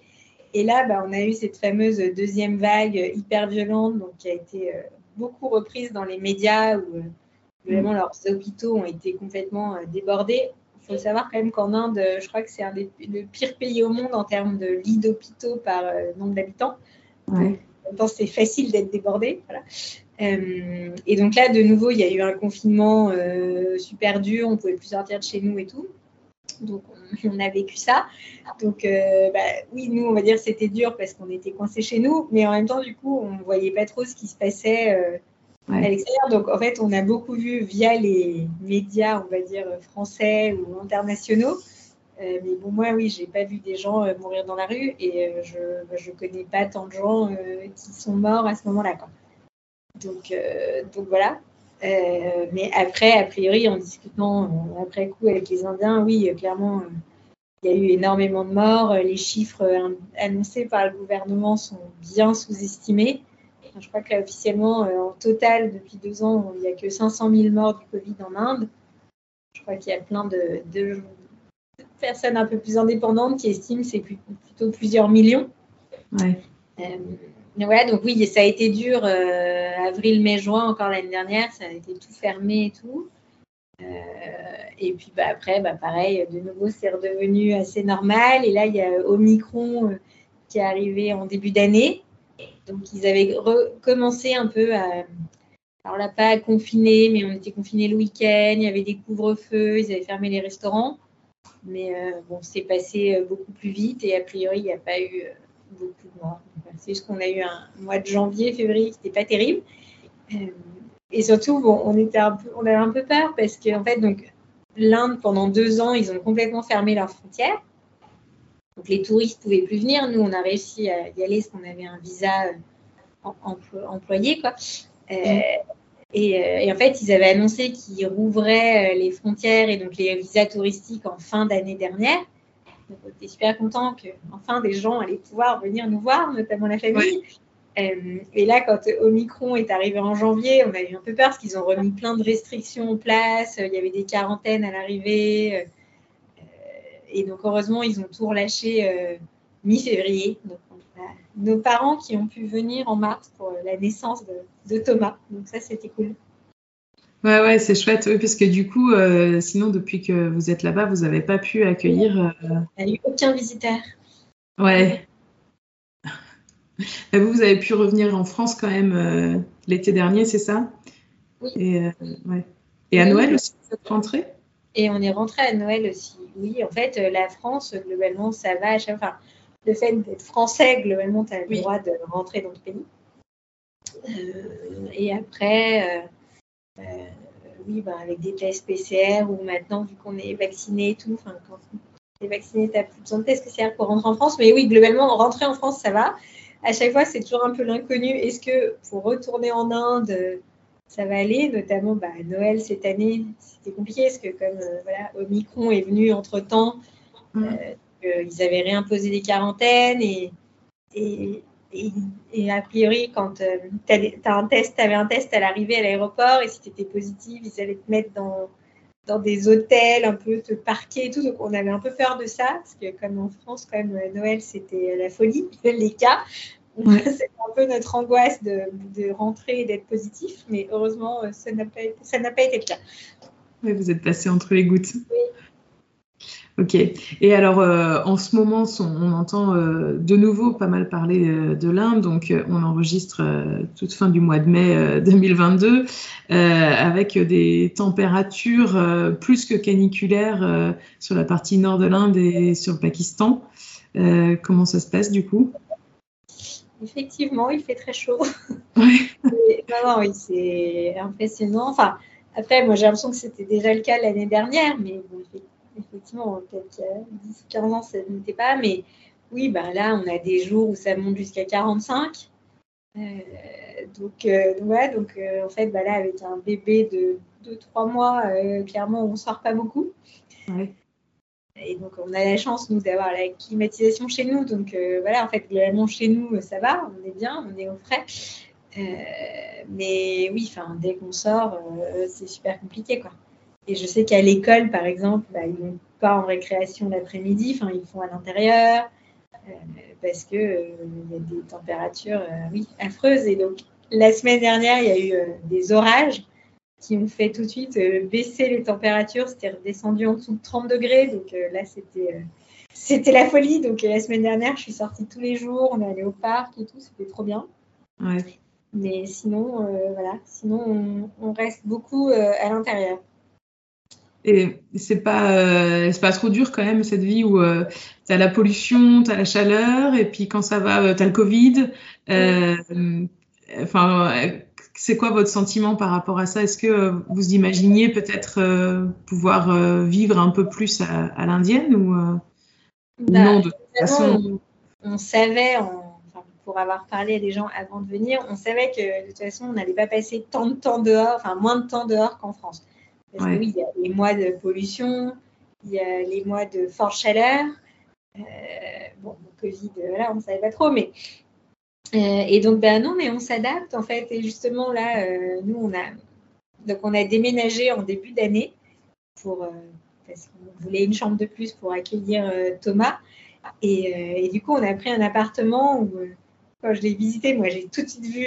Et là, bah, on a eu cette fameuse deuxième vague hyper violente, donc qui a été euh, beaucoup reprise dans les médias où vraiment leurs hôpitaux ont été complètement débordés. Il faut savoir quand même qu'en Inde, je crois que c'est un des le pire pays au monde en termes de lits d'hôpitaux par nombre d'habitants. Ouais. En même temps, c'est facile d'être débordé. Voilà. Euh, et donc là, de nouveau, il y a eu un confinement euh, super dur, on ne pouvait plus sortir de chez nous et tout. Donc on, on a vécu ça. Donc euh, bah, oui, nous, on va dire c'était dur parce qu'on était coincés chez nous, mais en même temps, du coup, on ne voyait pas trop ce qui se passait euh, à l'extérieur. Donc en fait, on a beaucoup vu via les médias, on va dire, français ou internationaux. Euh, mais bon, moi, oui, j'ai pas vu des gens mourir dans la rue et je ne connais pas tant de gens qui sont morts à ce moment-là. Donc, euh, donc voilà. Euh, mais après, a priori, en discutant euh, après coup avec les Indiens, oui, clairement, il y a eu énormément de morts. Les chiffres annoncés par le gouvernement sont bien sous-estimés. Je crois que là, officiellement, en total, depuis deux ans, il n'y a que 500 000 morts du Covid en Inde. Je crois qu'il y a plein de, de, personnes un peu plus indépendantes qui estiment que c'est plutôt plusieurs millions. Ouais. Euh, voilà, donc oui, ça a été dur, euh, avril, mai, juin, encore l'année dernière, ça a été tout fermé et tout. Euh, et puis bah, après, bah, pareil, de nouveau, c'est redevenu assez normal. Et là, il y a Omicron euh, qui est arrivé en début d'année. Donc, ils avaient recommencé un peu à. Alors là, pas à confiner, mais on était confinés le week-end, il y avait des couvre-feux, ils avaient fermé les restaurants. Mais euh, bon, c'est passé beaucoup plus vite et a priori, il n'y a pas eu beaucoup de morts. C'est juste qu'on a eu un mois de janvier, février qui n'était pas terrible. et surtout, bon, on, était un peu, on avait un peu peur parce qu'en fait, donc, l'Inde, pendant deux ans, ils ont complètement fermé leurs frontières. Donc les touristes ne pouvaient plus venir. Nous, on a réussi à y aller parce qu'on avait un visa employé. Quoi. Et, euh, et, en fait, ils avaient annoncé qu'ils rouvraient euh, les frontières et donc les visas touristiques en fin d'année dernière. Donc, on était super contents que enfin des gens allaient pouvoir venir nous voir, notamment la famille. Euh, et là, quand Omicron est arrivé en janvier, on a eu un peu peur parce qu'ils ont remis plein de restrictions en place. Il y avait des quarantaines à l'arrivée. Et donc, heureusement, ils ont tout relâché mi-février. Donc, nos parents qui ont pu venir en mars pour la naissance de, Thomas. Donc ça, c'était cool. Ouais, ouais, c'est chouette, oui, parce que du coup, euh, sinon, depuis que vous êtes là-bas, vous n'avez pas pu accueillir. Euh, Il n'y a eu aucun visiteur. Ouais. vous, vous avez pu revenir en France quand même euh, l'été dernier, c'est ça? Oui. Et, ouais. Et à Noël aussi, vous êtes rentré Et on est rentré à Noël aussi. Oui, en fait, la France, globalement, ça va. Enfin, le fait d'être français, globalement, tu as le droit de rentrer dans le pays. Euh, et après, euh, euh, oui, bah, avec des tests PCR ou maintenant, vu qu'on est vacciné et tout, quand tu es vacciné, tu n'as plus besoin de tests PCR pour rentrer en France. Mais oui, globalement, rentrer en France, ça va. À chaque fois, c'est toujours un peu l'inconnu. Est-ce que pour retourner en Inde, ça va aller Notamment, bah, Noël cette année, c'était compliqué parce que comme voilà, Omicron est venu entre-temps, mmh ils avaient réimposé des quarantaines et, et, et, a priori, quand euh, tu as, un test, avais un test à l'arrivée à l'aéroport et si tu étais positif, ils allaient te mettre dans, dans des hôtels, un peu te parquer et tout. Donc, on avait un peu peur de ça parce que, comme en France, quand même, Noël, c'était la folie, les cas. C'était un peu notre angoisse de, de rentrer et d'être positif, mais heureusement, ça n'a pas, pas, été le cas. Vous êtes passé entre les gouttes. Oui. Ok. Et alors, euh, en ce moment, on, entend euh, de nouveau pas mal parler euh, de l'Inde. Donc, on enregistre toute fin du mois de mai 2022 avec des températures plus que caniculaires sur la partie nord de l'Inde et sur le Pakistan. comment ça se passe du coup? Effectivement, il fait très chaud. Oui. oui, c'est impressionnant. Enfin, après, moi, j'ai l'impression que c'était déjà le cas l'année dernière, mais bon, effectivement, peut-être 10, 15 ans, ça n'était pas. Mais oui, ben là, on a des jours où ça monte jusqu'à 45. Euh, donc, euh, ouais, donc euh, en fait, bah là, avec un bébé de 2-3 mois, clairement, on ne sort pas beaucoup. Et donc, on a la chance, nous, d'avoir la climatisation chez nous. Donc, voilà, en fait, globalement, chez nous, ça va, on est bien, on est au frais. mais oui, dès qu'on sort, c'est super compliqué, quoi. Et je sais qu'à l'école, par exemple, bah, ils ne vont pas en récréation l'après-midi, enfin, ils font à l'intérieur euh, parce qu'il euh, y a des températures euh, oui, affreuses. Et donc, la semaine dernière, il y a eu des orages qui ont fait tout de suite baisser les températures. C'était redescendu en dessous de 30 degrés. Donc là, c'était c'était la folie. Donc la semaine dernière, je suis sortie tous les jours. On est allé au parc et tout. C'était trop bien. Mais sinon, voilà. Sinon, on reste beaucoup à l'intérieur. Et c'est pas, euh, c'est pas trop dur quand même cette vie où euh, tu as la pollution, tu as la chaleur, et puis quand ça va, euh, tu as le Covid. Enfin, c'est quoi votre sentiment par rapport à ça? Est-ce que vous imaginiez peut-être pouvoir vivre un peu plus à, l'indienne ou bah, non de toute façon? on, savait, pour avoir parlé à des gens avant de venir, on savait que de toute façon on n'allait pas passer tant de temps dehors, enfin moins de temps dehors qu'en France. Parce que oui, il y a les mois de pollution, il y a les mois de forte chaleur. Euh, bon, le Covid, voilà, on ne savait pas trop, mais. Euh, et donc, ben non, mais on s'adapte en fait. Et justement, là, euh, nous, on a, donc on a déménagé en début d'année pour, parce qu'on voulait une chambre de plus pour accueillir Thomas. Et, et, du coup, on a pris un appartement où, quand je l'ai visité, moi, j'ai tout de suite vu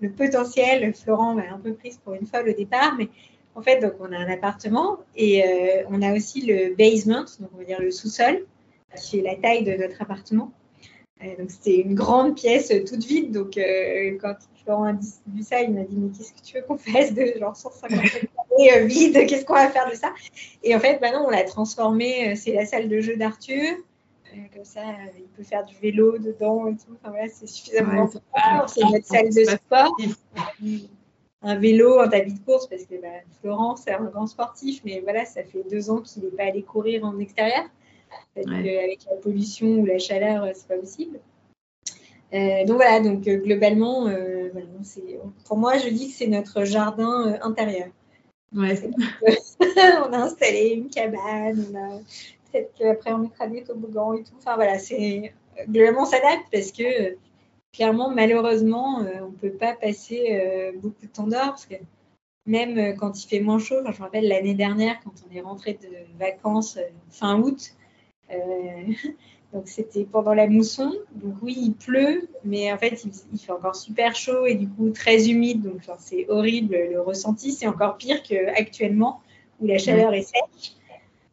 le potentiel. Florent m'a un peu prise pour une folle au départ, mais en fait, donc on a un appartement et euh, on a aussi le basement, donc on va dire le sous-sol, qui fait la taille de notre appartement. Euh, donc c'était une grande pièce toute vide. Donc euh, quand Florent a vu ça, il m'a dit mais qu'est-ce que tu veux qu'on fasse de genre 150 mètres vide? Qu'est-ce qu'on va faire de ça? Et en fait, maintenant on l'a transformé. C'est la salle de jeu d'Arthur. comme ça, il peut faire du vélo dedans et tout. Enfin, voilà, c'est suffisamment ouais, C'est notre salle de sport. Un vélo, un tapis de course, parce que bah, Florent, c'est un grand sportif, mais voilà, ça fait deux ans qu'il n'est pas allé courir en extérieur. Parce qu'avec la pollution ou la chaleur, c'est pas possible. Euh, donc voilà, donc euh, globalement, euh, pour moi, je dis que c'est notre jardin intérieur. Ouais. on a installé une cabane, on a peut-être qu'après on mettra des toboggans et tout. Enfin voilà, c'est globalement on s'adapte parce que clairement, malheureusement, on ne peut pas passer beaucoup de temps dehors parce que même quand il fait moins chaud, je me rappelle l'année dernière quand on est rentré de vacances fin août, donc c'était pendant la mousson. Donc oui, il pleut, mais en fait il, fait encore super chaud et du coup très humide. Donc c'est horrible le ressenti. C'est encore pire qu'actuellement où la chaleur est sèche.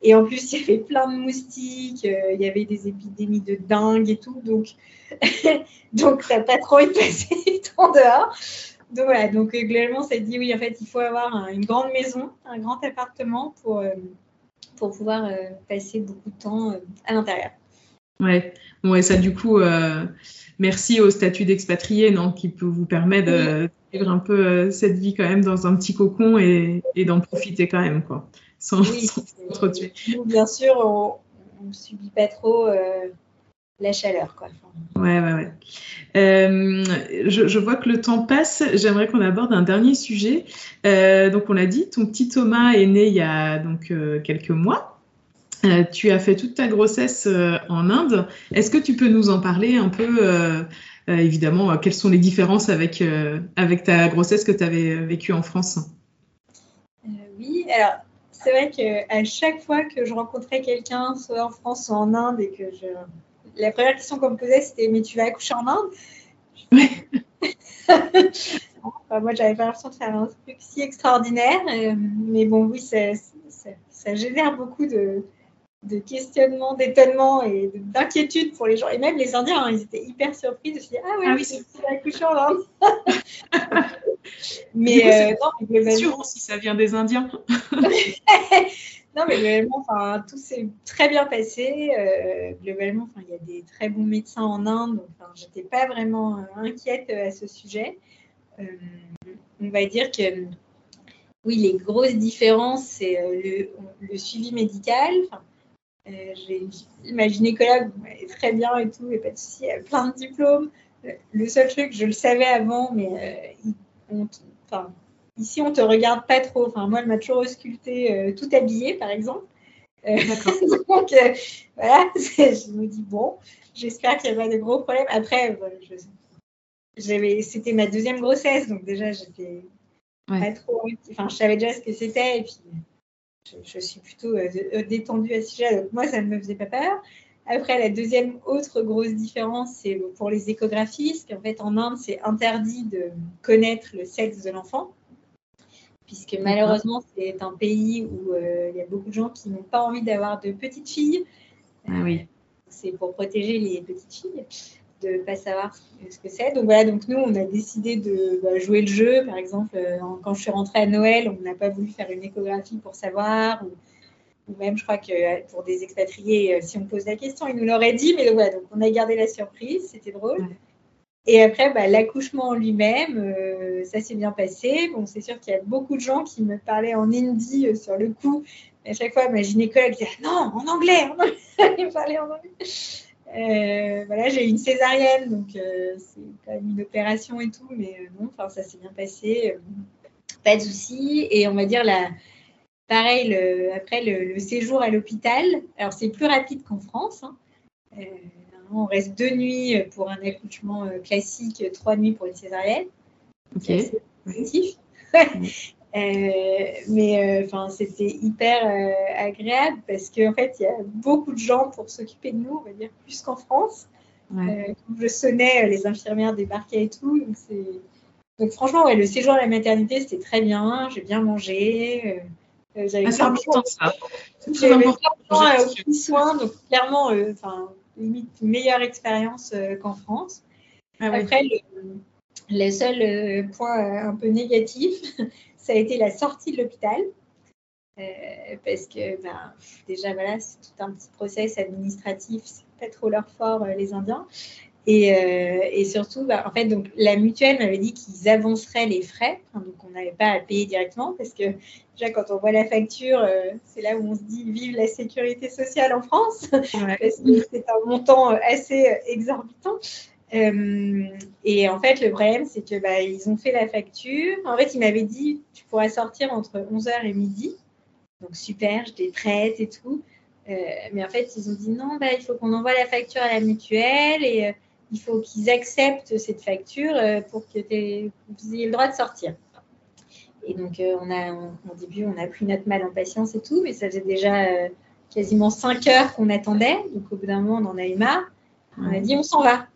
Et en plus, il y avait plein de moustiques, euh, il y avait des épidémies de dingue et tout. Donc, donc t'as pas trop envie de passer du temps dehors. Donc voilà, donc euh, globalement, ça dit oui, en fait, il faut avoir une grande maison, un grand appartement pour, euh, pour pouvoir passer beaucoup de temps à l'intérieur. Ouais. Bon, et ça, du coup, euh, merci au statut d'expatrié, non, qui peut vous permettre de vivre un peu euh, cette vie quand même dans un petit cocon et, et d'en profiter quand même, quoi, sans, oui, trop tuer. bien sûr, on ne subit pas trop euh, la chaleur, quoi. Ouais, ouais, ouais. Euh, je, je, vois que le temps passe. J'aimerais qu'on aborde un dernier sujet. Euh, donc, on l'a dit, ton petit Thomas est né il y a donc quelques mois. Euh, tu as fait toute ta grossesse euh, en Inde. Est-ce que tu peux nous en parler un peu euh, Évidemment, quelles sont les différences avec, avec ta grossesse que tu avais vécue en France? Oui, alors c'est vrai qu'à chaque fois que je rencontrais quelqu'un, soit en France ou en Inde, et que je... la première question qu'on me posait, c'était Mais tu vas accoucher en Inde? Oui. moi, j'avais pas l'impression de faire un truc si extraordinaire. mais bon, oui, ça, ça génère beaucoup de, de questionnement, d'étonnement et d'inquiétude pour les gens. Et même les Indiens, hein, ils étaient hyper surpris de se dire Ah, ouais, ah oui, c'est mais euh, non, mais sûr si ça vient des Indiens. Non, mais globalement, tout s'est très bien passé. Euh, globalement, il y a des très bons médecins en Inde, donc enfin, j'étais pas vraiment euh, inquiète à ce sujet. on va dire que oui, les grosses différences, c'est le, suivi médical. Euh, ma gynécologue est très bien et tout, et pas de souci, elle a plein de diplômes. Le seul truc, je le savais avant, mais euh, enfin, ici on te regarde pas trop. Enfin, moi, elle m'a toujours ausculté euh, tout habillée, par exemple. donc voilà, je me dis bon, j'espère qu'il n'y a pas de gros problèmes. Après, c'était ma deuxième grossesse, donc déjà j'étais pas trop. Enfin, je savais déjà ce que c'était, et puis je, suis plutôt euh, euh, détendue à ce sujet, donc moi, ça ne me faisait pas peur. Après, la deuxième autre grosse différence, c'est pour les échographies, parce qu'en fait, en Inde, c'est interdit de connaître le sexe de l'enfant, puisque malheureusement, c'est un pays où euh, il y a beaucoup de gens qui n'ont pas envie d'avoir de petites filles. Ah oui. C'est pour protéger les petites filles de ne pas savoir ce que c'est. Donc voilà, donc nous, on a décidé de bah, jouer le jeu. Par exemple, euh, quand je suis rentrée à Noël, on n'a pas voulu faire une échographie pour savoir. Ou, même, je crois que euh, pour des expatriés, euh, si on pose la question, ils nous l'auraient dit. Mais voilà, donc on a gardé la surprise, c'était drôle. Et après, bah, l'accouchement en lui-même, ça s'est bien passé. Bon, c'est sûr qu'il y a beaucoup de gens qui me parlaient en hindi sur le coup. À chaque fois, ma gynécologue disait non, en anglais, en anglais. Euh, voilà, j'ai eu une césarienne, donc euh, c'est quand même une opération et tout, mais euh, enfin ça s'est bien passé, pas de souci. Et on va dire la, pareil, après le, séjour à l'hôpital, alors c'est plus rapide qu'en France. Hein. On reste deux nuits pour un accouchement classique, trois nuits pour une césarienne. Ok. C'est positif. Euh, mais euh, enfin, c'était hyper euh, agréable parce qu'en en fait, il y a beaucoup de gens pour s'occuper de nous, on va dire plus qu'en France. Ouais. je sonnais, les infirmières débarquaient et tout. Donc, donc franchement, ouais, le séjour à la maternité, c'était très bien. J'ai bien mangé. J'avais ah, c'est important ça. C'est très important. Aucun soin, donc clairement, enfin, limite meilleure expérience qu'en France. Ah Après, le, le, seul point un peu négatif, ça a été la sortie de l'hôpital. Euh, parce que ben, déjà, voilà, c'est tout un petit process administratif, c'est pas trop leur fort, les Indiens. Et, surtout, bah, en fait, donc, la mutuelle m'avait dit qu'ils avanceraient les frais, donc on n'avait pas à payer directement, parce que déjà, quand on voit la facture, c'est là où on se dit vive la sécurité sociale en France, parce que c'est un montant assez exorbitant. Euh, et en fait, le problème, c'est que bah, ils ont fait la facture. En fait, ils m'avaient dit tu pourras sortir entre 11h et midi. Donc super, j'étais prête et tout. Euh, mais en fait, ils ont dit non, bah, il faut qu'on envoie la facture à la mutuelle et euh, il faut qu'ils acceptent cette facture pour que vous ayez le droit de sortir. Et donc, on a, au début, on a pris notre mal en patience et tout, mais ça faisait déjà quasiment 5 heures qu'on attendait. Donc, au bout d'un moment, on en a eu marre. On a dit on s'en va.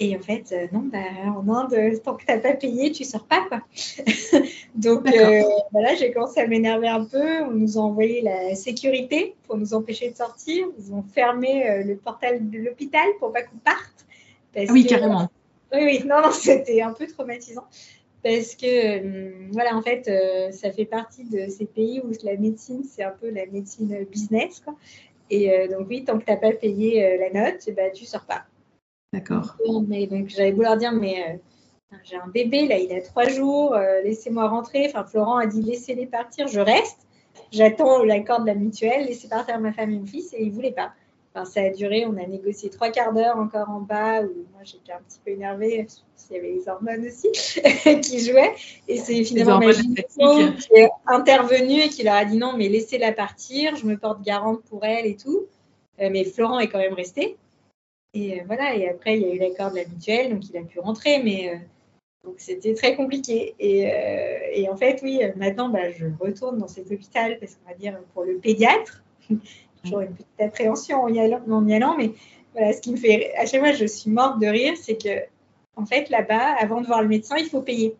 Et en fait, euh, non, bah, en Inde, tant que tu n'as pas payé, tu ne sors pas. Quoi. Donc euh, voilà, j'ai commencé à m'énerver un peu. On nous a envoyé la sécurité pour nous empêcher de sortir. Ils ont fermé euh, le portail de l'hôpital pour pas qu'on parte. Oui, carrément. oui, oui, non, non, c'était un peu traumatisant. Parce que, voilà, en fait, ça fait partie de ces pays où la médecine, c'est un peu la médecine business. Quoi. Et donc, oui, tant que tu n'as pas payé la note, bah, tu ne sors pas. D'accord. donc j'avais beau leur dire, mais euh, j'ai un bébé, là, il a trois jours, euh, laissez-moi rentrer. Enfin, Florent a dit, laissez-les partir, je reste. J'attends l'accord de la mutuelle, laissez partir ma femme et mon fils, et il ne voulait pas. Enfin, ça a duré, on a négocié trois quarts d'heure encore en bas, où moi j'étais un petit peu énervée, il y avait les hormones aussi qui jouaient. Et c'est finalement ma qui est intervenue et qui leur a dit non, mais laissez-la partir, je me porte garante pour elle et tout. Euh, mais Florent est quand même resté. Et euh, voilà, et après, il y a eu l'accord de la mutuelle, donc il a pu rentrer, mais euh, donc c'était très compliqué. Et, et, en fait, oui, maintenant, bah, je retourne dans cet hôpital, parce qu'on va dire pour le pédiatre, toujours une petite appréhension en y allant, en y allant mais voilà, ce qui me fait, à chaque fois, je suis morte de rire, c'est que, en fait, là-bas, avant de voir le médecin, il faut payer.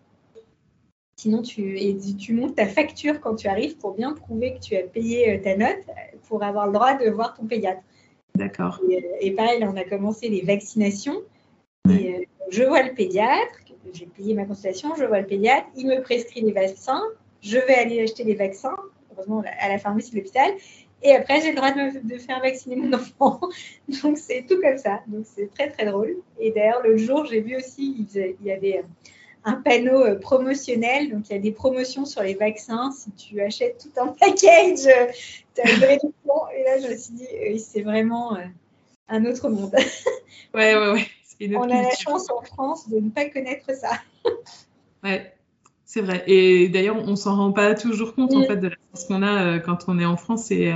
Sinon, tu, et tu montes ta facture quand tu arrives pour bien prouver que tu as payé ta note pour avoir le droit de voir ton pédiatre. D'accord. Et, pareil, on a commencé les vaccinations. Et euh, je vois le pédiatre, j'ai payé ma consultation, je vois le pédiatre, il me prescrit les vaccins, je vais aller acheter les vaccins, heureusement à la pharmacie de l'hôpital, et après j'ai le droit de, de, faire vacciner mon enfant. Donc c'est tout comme ça. Donc c'est très très drôle. Et d'ailleurs, l'autre jour, j'ai vu aussi, il y avait un panneau euh, promotionnel. Donc, il y a des promotions sur les vaccins. Si tu achètes tout un package, euh, tu as une réduction. Et là, je me suis dit, c'est vraiment euh, un autre monde. Ouais, ouais, ouais. On a la chance en France de ne pas connaître ça. Ouais, c'est vrai. Et d'ailleurs, on s'en rend pas toujours compte en mm. fait de la chance qu'on a quand on est en France et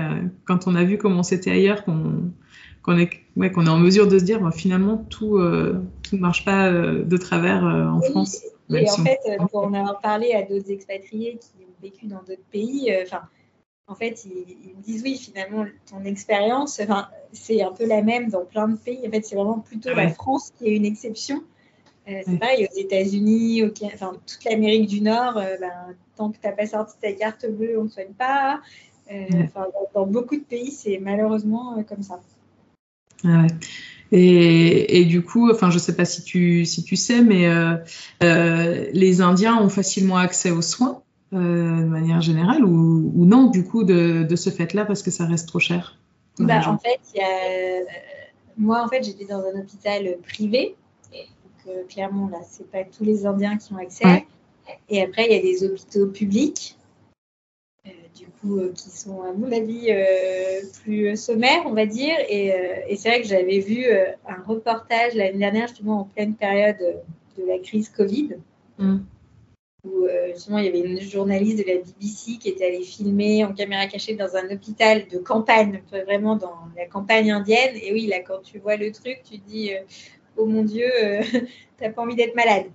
quand on a vu comment c'était ailleurs, qu'on est, ouais, qu'on est en mesure de se dire bah, finalement tout, tout ne marche pas de travers en France. Et en fait, euh, pour en avoir parlé à d'autres expatriés qui ont vécu dans d'autres pays, euh, enfin, en fait, ils, me disent oui, finalement, ton expérience, enfin, c'est un peu la même dans plein de pays. En fait, c'est vraiment plutôt la France qui est une exception. Euh, c'est pareil aux États-Unis, enfin, toute l'Amérique du Nord, ben, tant que tu n'as pas sorti ta carte bleue, on ne soigne pas. dans, dans, beaucoup de pays, c'est malheureusement comme ça. Ah ouais. Et, du coup, enfin, je ne sais pas si tu, si tu sais, mais euh, euh, les Indiens ont facilement accès aux soins euh, de manière générale ou, non, du coup, de, de ce fait-là, parce que ça reste trop cher bah, En fait, y a... moi, en fait, j'étais dans un hôpital privé. Clairement, là, ce n'est pas tous les Indiens qui ont accès. Et après, il y a des hôpitaux publics du coup, euh, qui sont, à mon avis, euh, plus sommaires, on va dire. Et, euh, et c'est vrai que j'avais vu un reportage l'année dernière, justement, en pleine période de la crise Covid, mm. où justement, il y avait une journaliste de la BBC qui était allée filmer en caméra cachée dans un hôpital de campagne, vraiment dans la campagne indienne. Et oui, là, quand tu vois le truc, tu dis, oh mon Dieu, t'as pas envie d'être malade.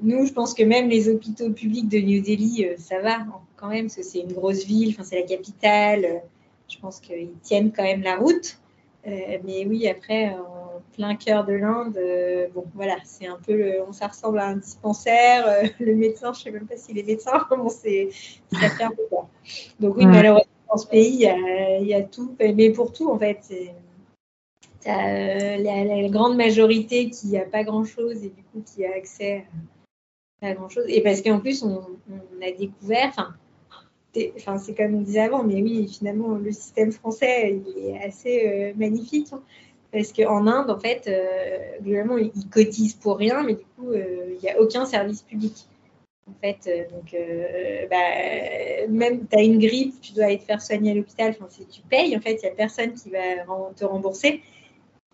Nous, je pense que même les hôpitaux publics de New Delhi, ça va quand même, parce que c'est une grosse ville, c'est la capitale. Je pense qu'ils tiennent quand même la route. Euh, mais oui, après, en plein cœur de l'Inde, euh, bon, voilà, c'est un peu, le, on, ça ressemble à un dispensaire. Euh, le médecin, je ne sais même pas s'il est médecin, bon, c'est, ça fait un peu peur. Donc oui, malheureusement, dans ce pays, il y, a, tout, mais pour tout, en fait, c'est la, la, grande majorité qui n'a pas grand-chose et du coup qui a accès à grand-chose. Et parce qu'en plus, on, a découvert, enfin, c'est comme on disait avant, mais oui, finalement, le système français, il est assez euh, magnifique. Hein. Parce qu'en Inde, en fait, euh, globalement, ils cotisent pour rien, mais du coup, il n'y a aucun service public. En fait, donc, bah, même tu as une grippe, tu dois aller te faire soigner à l'hôpital, tu payes, en fait, il n'y a personne qui va te rembourser.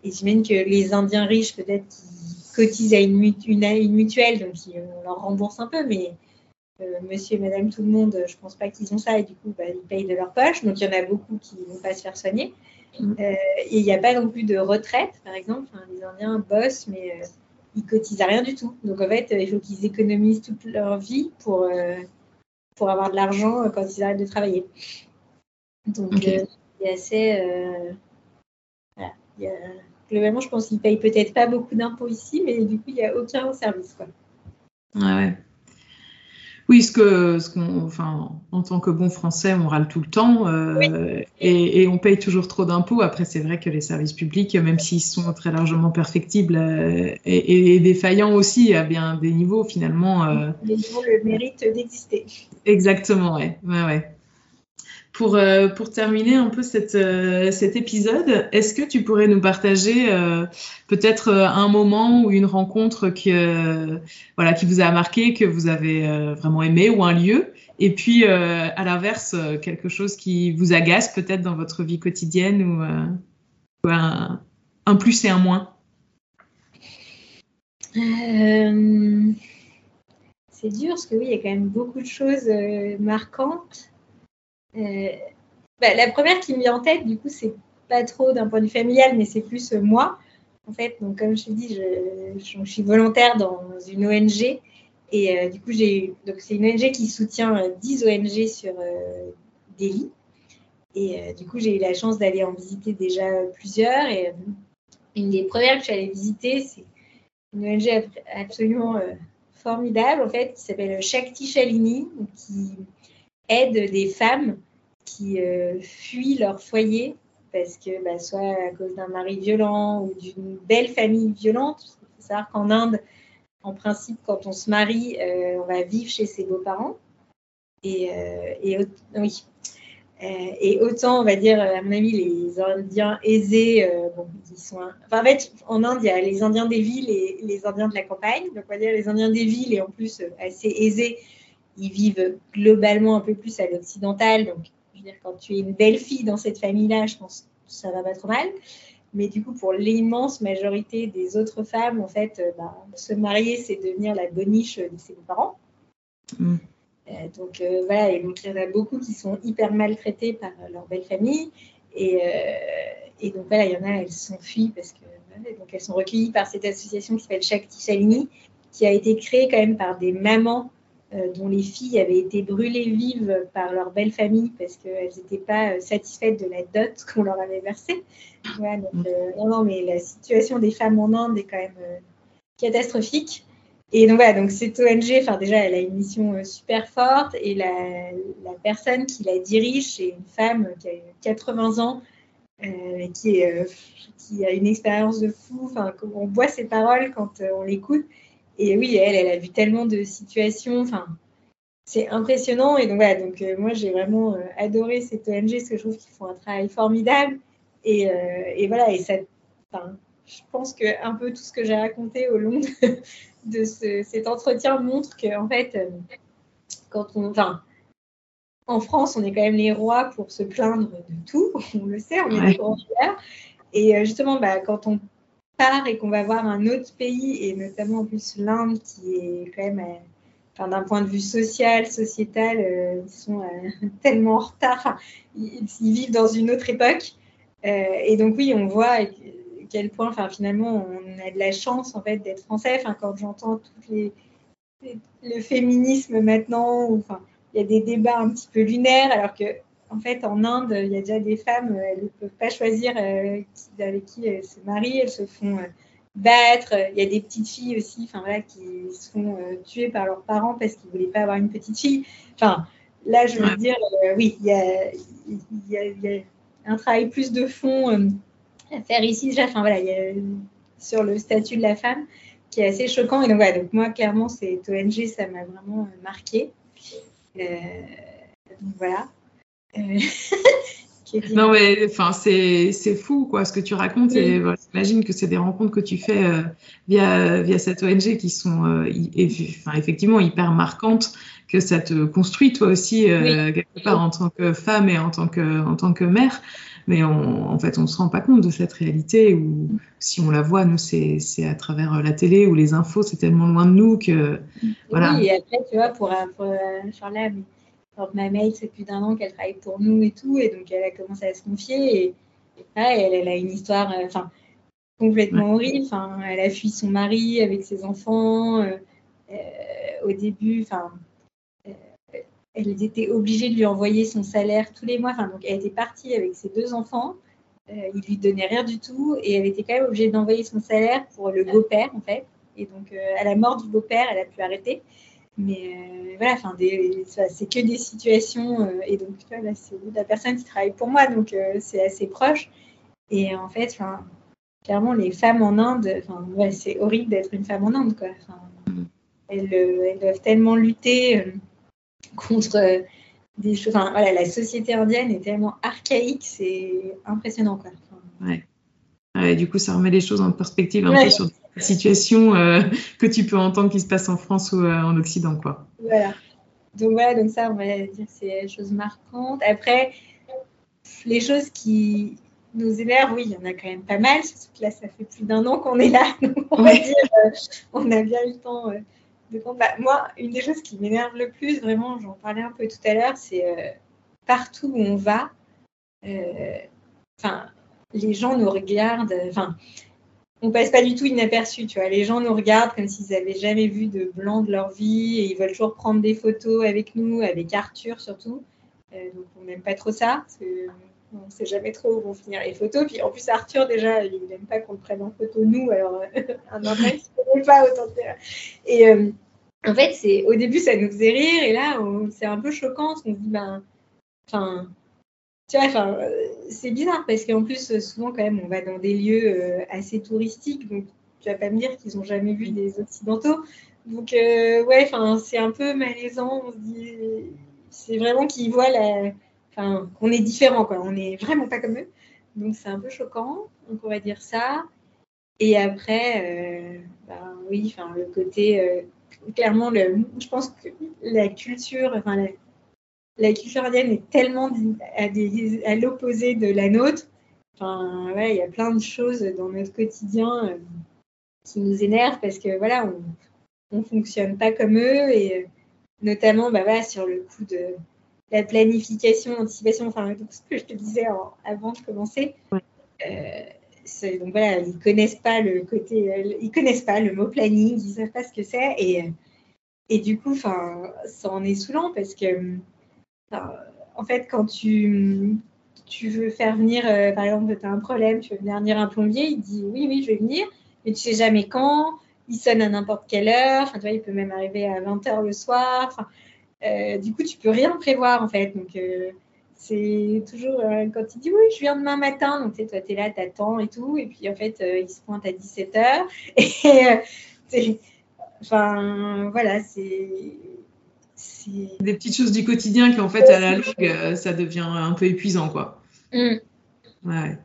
Et j'imagine que les Indiens riches, peut-être, qui cotisent à une, mutuelle, donc on leur rembourse un peu, mais monsieur et madame tout le monde, je pense pas qu'ils ont ça et du coup, bah, ils payent de leur poche. Donc, il y en a beaucoup qui ne vont pas se faire soigner. Mm. Euh, et il n'y a pas non plus de retraite, par exemple. les Indiens bossent, mais euh, ils cotisent à rien du tout. Donc, en fait, il faut qu'ils économisent toute leur vie pour, euh, pour avoir de l'argent quand ils arrêtent de travailler. Donc, il y a assez. Voilà, il y a, globalement, je pense qu'ils payent peut-être pas beaucoup d'impôts ici, mais du coup, il n'y a aucun service. Quoi. Ah ouais. Oui, ce que, ce qu'on, enfin, en tant que bon Français, on râle tout le temps euh, et, on paye toujours trop d'impôts. Après, c'est vrai que les services publics, même s'ils sont très largement perfectibles euh, et, défaillants aussi à bien des niveaux, finalement. Euh, ils ont le mérite d'exister. Exactement, ouais, ouais, ouais. Pour, euh, pour terminer un peu euh, cet épisode, est-ce que tu pourrais nous partager euh, peut-être un moment ou une rencontre qui, vous a marqué, que vous avez vraiment aimé ou un lieu? Et puis, à l'inverse, quelque chose qui vous agace peut-être dans votre vie quotidienne ou, un, plus et un moins? C'est dur parce que oui, il y a quand même beaucoup de choses marquantes. Euh, bah, la première qui me vient en tête, du coup, c'est pas trop d'un point de vue familial, mais c'est plus euh, moi. En fait, donc comme je te dis, je, suis volontaire dans une ONG et euh, du coup, c'est une ONG qui soutient 10 ONG sur Delhi. Et du coup, j'ai eu la chance d'aller en visiter déjà plusieurs. Et une des premières que je suis allée visiter, c'est une ONG absolument formidable, en fait, qui s'appelle Shakti Shalini, qui aide des femmes qui euh, fuient leur foyer parce que bah, soit à cause d'un mari violent ou d'une belle famille violente. Il faut savoir qu'en Inde, en principe, quand on se marie, euh, on va vivre chez ses beaux-parents. Et, euh, oui. et autant, on va dire, à mon avis, les Indiens aisés, bon, ils sont. Enfin, en en Inde, il y a les Indiens des villes et les Indiens de la campagne. Donc, on va dire les Indiens des villes et en plus assez aisés ils vivent globalement un peu plus à l'occidental. Donc, je veux dire, quand tu es une belle fille dans cette famille-là, je pense que ça va pas trop mal. Mais du coup, pour l'immense majorité des autres femmes, en fait, euh, bah, se marier, c'est devenir la boniche de ses parents. Mm. Euh, donc euh, voilà, et donc il y en a beaucoup qui sont hyper maltraitées par leur belle famille. Et, et donc voilà, il y en a, elles s'enfuient parce que donc elles sont recueillies par cette association qui s'appelle Shakti Shalini, qui a été créée quand même par des mamans dont les filles avaient été brûlées vives par leur belle famille parce qu'elles n'étaient pas euh, satisfaites de la dot qu'on leur avait versée. euh, non, non, mais la situation des femmes en Inde est quand même catastrophique. Et donc voilà, donc cette ONG, enfin déjà, elle a une mission super forte et la, personne qui la dirige, c'est une femme qui a 80 ans, qui, qui a une expérience de fou. Enfin, on voit ses paroles quand on l'écoute. Et oui, elle, elle a vu tellement de situations. Enfin, c'est impressionnant. Et donc voilà, donc euh, moi j'ai vraiment euh, adoré cette ONG parce que je trouve qu'ils font un travail formidable. Et, euh, voilà, et ça, je pense que un peu tout ce que j'ai raconté au long de, cet entretien montre qu'en fait, quand on, enfin, en France, on est quand même les rois pour se plaindre de tout. On le sait, on est ouais. Et justement, bah, quand on et qu'on va voir un autre pays, et notamment en plus l'Inde, qui est quand même, euh, d'un point de vue social, sociétal, euh, ils sont euh, tellement en retard, ils, vivent dans une autre époque. et donc oui, on voit à quel point, enfin, finalement, on a de la chance en fait d'être français. Enfin, quand j'entends toutes les, le féminisme maintenant, enfin, il y a des débats un petit peu lunaires, alors que en fait, en Inde, il y a déjà des femmes, euh, elles ne peuvent pas choisir euh, avec qui elles se marient, elles se font euh, battre. Il y a des petites filles aussi, enfin voilà, qui se font tuer par leurs parents parce qu'ils ne voulaient pas avoir une petite fille. Enfin, là, je veux dire, oui, il y, a, un travail plus de fond à faire ici déjà. Enfin voilà, il y a, sur le statut de la femme qui est assez choquant. Et donc, voilà, donc moi, clairement, cette ONG, ça m'a vraiment marqué. donc voilà. Euh, Non, mais enfin, c'est fou, quoi, ce que tu racontes. Et j'imagine que c'est des rencontres que tu fais euh, via, via cette ONG qui sont euh, enfin, effectivement hyper marquantes, que ça te construit toi aussi, euh, quelque part, en tant que femme et en tant que, en tant que mère. Mais on, en fait, on ne se rend pas compte de cette réalité où, si on la voit, nous, c'est à travers la télé ou les infos, c'est tellement loin de nous que. Voilà. Oui, et après, tu vois, pour, pour Charlotte, ma mail, c'est plus d'un an qu'elle travaille pour nous et tout, et donc elle a commencé à se confier. Et, elle, a une histoire, euh, complètement horrible. Enfin, elle a fui son mari avec ses enfants. Euh, euh, au début, enfin, elle était obligée de lui envoyer son salaire tous les mois. Enfin, donc elle était partie avec ses deux enfants. il lui donnait rien du tout et elle était quand même obligée d'envoyer son salaire pour le beau-père en fait. Et donc à la mort du beau-père, elle a pu arrêter. Mais euh, voilà, enfin, c'est que des situations. Euh, et donc, là, c'est la personne qui travaille pour moi, donc euh, c'est assez proche. Et en fait, enfin, clairement, les femmes en Inde, ouais, c'est horrible d'être une femme en Inde, quoi. Mm. Elles, elles, doivent tellement lutter contre des choses. Enfin, voilà, la société indienne est tellement archaïque, c'est impressionnant, quoi. ouais. ouais. Du coup, ça remet les choses en perspective un peu sur situation euh, que tu peux entendre qui se passe en France ou euh, en Occident, quoi. Voilà. Donc voilà, donc ça, on va dire c'est choses marquantes. Après, les choses qui nous énervent, oui, il y en a quand même pas mal. Surtout que là, ça fait plus d'un an qu'on est là. on va dire, euh, on a bien eu le temps de prendre. Bah, moi, une des choses qui m'énerve le plus, vraiment, j'en parlais un peu tout à l'heure, c'est partout où on va, enfin, les gens nous regardent. Enfin, on passe pas du tout inaperçu, tu vois. Les gens nous regardent comme s'ils avaient jamais vu de blanc de leur vie et ils veulent toujours prendre des photos avec nous, avec Arthur surtout. Euh, donc on n'aime pas trop ça parce on ne sait jamais trop où vont finir les photos. Puis en plus Arthur déjà, il n'aime pas qu'on le prenne en photo nous, alors euh, un enfant il ne pas autant de Et euh, en fait, au début ça nous faisait rire et là c'est un peu choquant parce qu'on se dit ben, enfin tu vois, enfin, euh, c'est bizarre parce qu'en plus, souvent, quand même, on va dans des lieux euh, assez touristiques. Donc, tu vas pas me dire qu'ils ont jamais vu des Occidentaux. Donc, euh, ouais, enfin, c'est un peu malaisant. On se dit, c'est vraiment qu'ils voient la, enfin, qu'on est différent, quoi. On n'est vraiment pas comme eux. Donc, c'est un peu choquant. On pourrait dire ça. Et après, ben, oui, enfin, le côté, clairement, je pense que la culture, enfin, la culture indienne est tellement à, l'opposé de la nôtre. Enfin, ouais, il y a plein de choses dans notre quotidien euh, qui nous énervent parce que voilà, on ne fonctionne pas comme eux et euh, notamment bah, voilà, sur le coup de la planification, anticipation, enfin ce que je te disais avant de commencer. Euh, donc voilà, ils connaissent pas le côté, ils connaissent pas le mot planning, ils savent pas ce que c'est et, et du coup, enfin, ça en est saoulant parce que en fait, quand tu, tu veux faire venir, euh, par exemple, tu as un problème, tu veux venir un plombier, il dit oui, oui, je vais venir, mais tu sais jamais quand, il sonne à n'importe quelle heure, enfin, tu il peut même arriver à 20h le soir. Euh, du coup, tu peux rien prévoir, en fait. Donc, euh, c'est toujours quand il dit oui, je viens demain matin, donc toi, tu es là, tu attends et tout, et puis en fait, il se pointe à 17h. Et enfin, voilà, c'est des petites choses du quotidien qui, en fait, à la longue, euh, ça devient un peu épuisant, quoi. Mm. Ouais.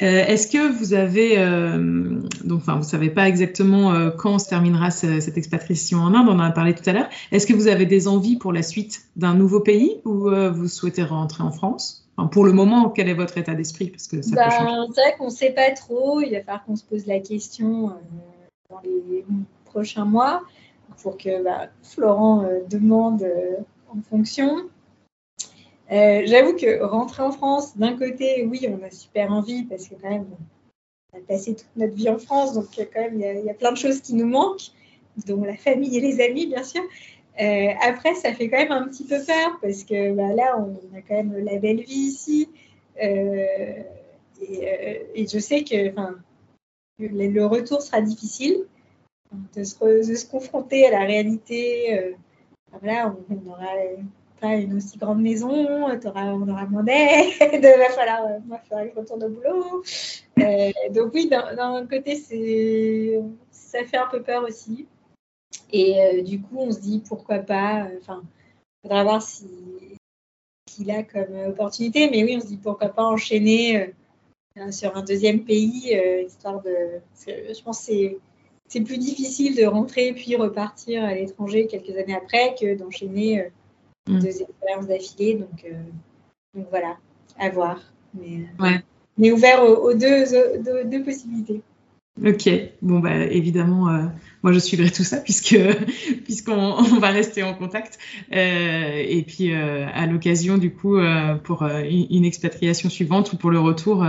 Euh, est-ce que vous avez, euh, donc, enfin, vous savez pas exactement quand se terminera cette expatriation en Inde, on en a parlé tout à l'heure. Est-ce que vous avez des envies pour la suite d'un nouveau pays ou vous souhaitez rentrer en France? Pour le moment, quel est votre état d'esprit? Parce que ça ben, C'est vrai qu'on ne sait pas trop. Il va falloir qu'on se pose la question dans les prochains mois pour que bah, Florent euh, demande euh, en fonction. Euh, j'avoue que rentrer en France, d'un côté, oui, on a super envie parce que quand même, on a passé toute notre vie en France, donc quand même, il y, a plein de choses qui nous manquent, dont la famille et les amis, bien sûr. après, ça fait quand même un petit peu peur parce que bah, là, on a quand même la belle vie ici. et, je sais que le retour sera difficile de se, se, à la réalité. Euh, voilà, on n'aura pas une aussi grande maison, on aura moins d'aide, il va falloir, euh, que je retourne au boulot. Euh, donc oui, d'un côté, ça fait un peu peur aussi. Et du coup, on se dit pourquoi pas. Enfin, faudra voir si qu'il a comme opportunité. Mais oui, on se dit pourquoi pas enchaîner sur un deuxième pays, histoire de. Je pense que c'est plus difficile de rentrer puis repartir à l'étranger quelques années après que d'enchaîner mm. deux expériences d'affilée. Donc, donc voilà, à voir. Mais, mais ouvert aux, deux, deux, possibilités. Ok, bon bah évidemment, euh, moi je suivrai tout ça puisque puisqu'on va rester en contact euh, et puis euh, à l'occasion du coup pour une, expatriation suivante ou pour le retour,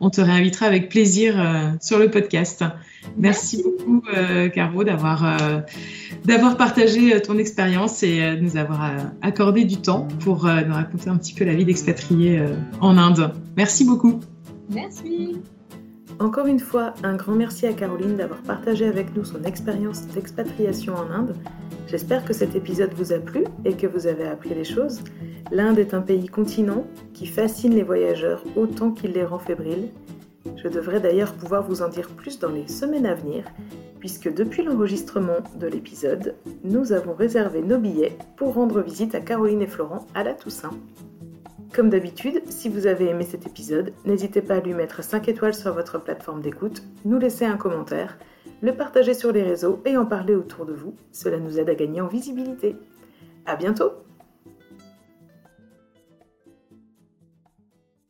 on te réinvitera avec plaisir sur le podcast. Merci, beaucoup Caro d'avoir d'avoir partagé ton expérience et de nous avoir accordé du temps pour nous raconter un petit peu la vie d'expatrié en Inde. Merci beaucoup. Merci. Encore une fois, un grand merci à Caroline d'avoir partagé avec nous son expérience d'expatriation en Inde. J'espère que cet épisode vous a plu et que vous avez appris des choses. L'Inde est un pays continent qui fascine les voyageurs autant qu'il les rend fébriles. Je devrais d'ailleurs pouvoir vous en dire plus dans les semaines à venir, puisque depuis l'enregistrement de l'épisode, nous avons réservé nos billets pour rendre visite à Caroline et Florent à la Toussaint. Comme d'habitude, si vous avez aimé cet épisode, n'hésitez pas à lui mettre 5 étoiles sur votre plateforme d'écoute, nous laisser un commentaire, le partager sur les réseaux et en parler autour de vous. Cela nous aide à gagner en visibilité. À bientôt!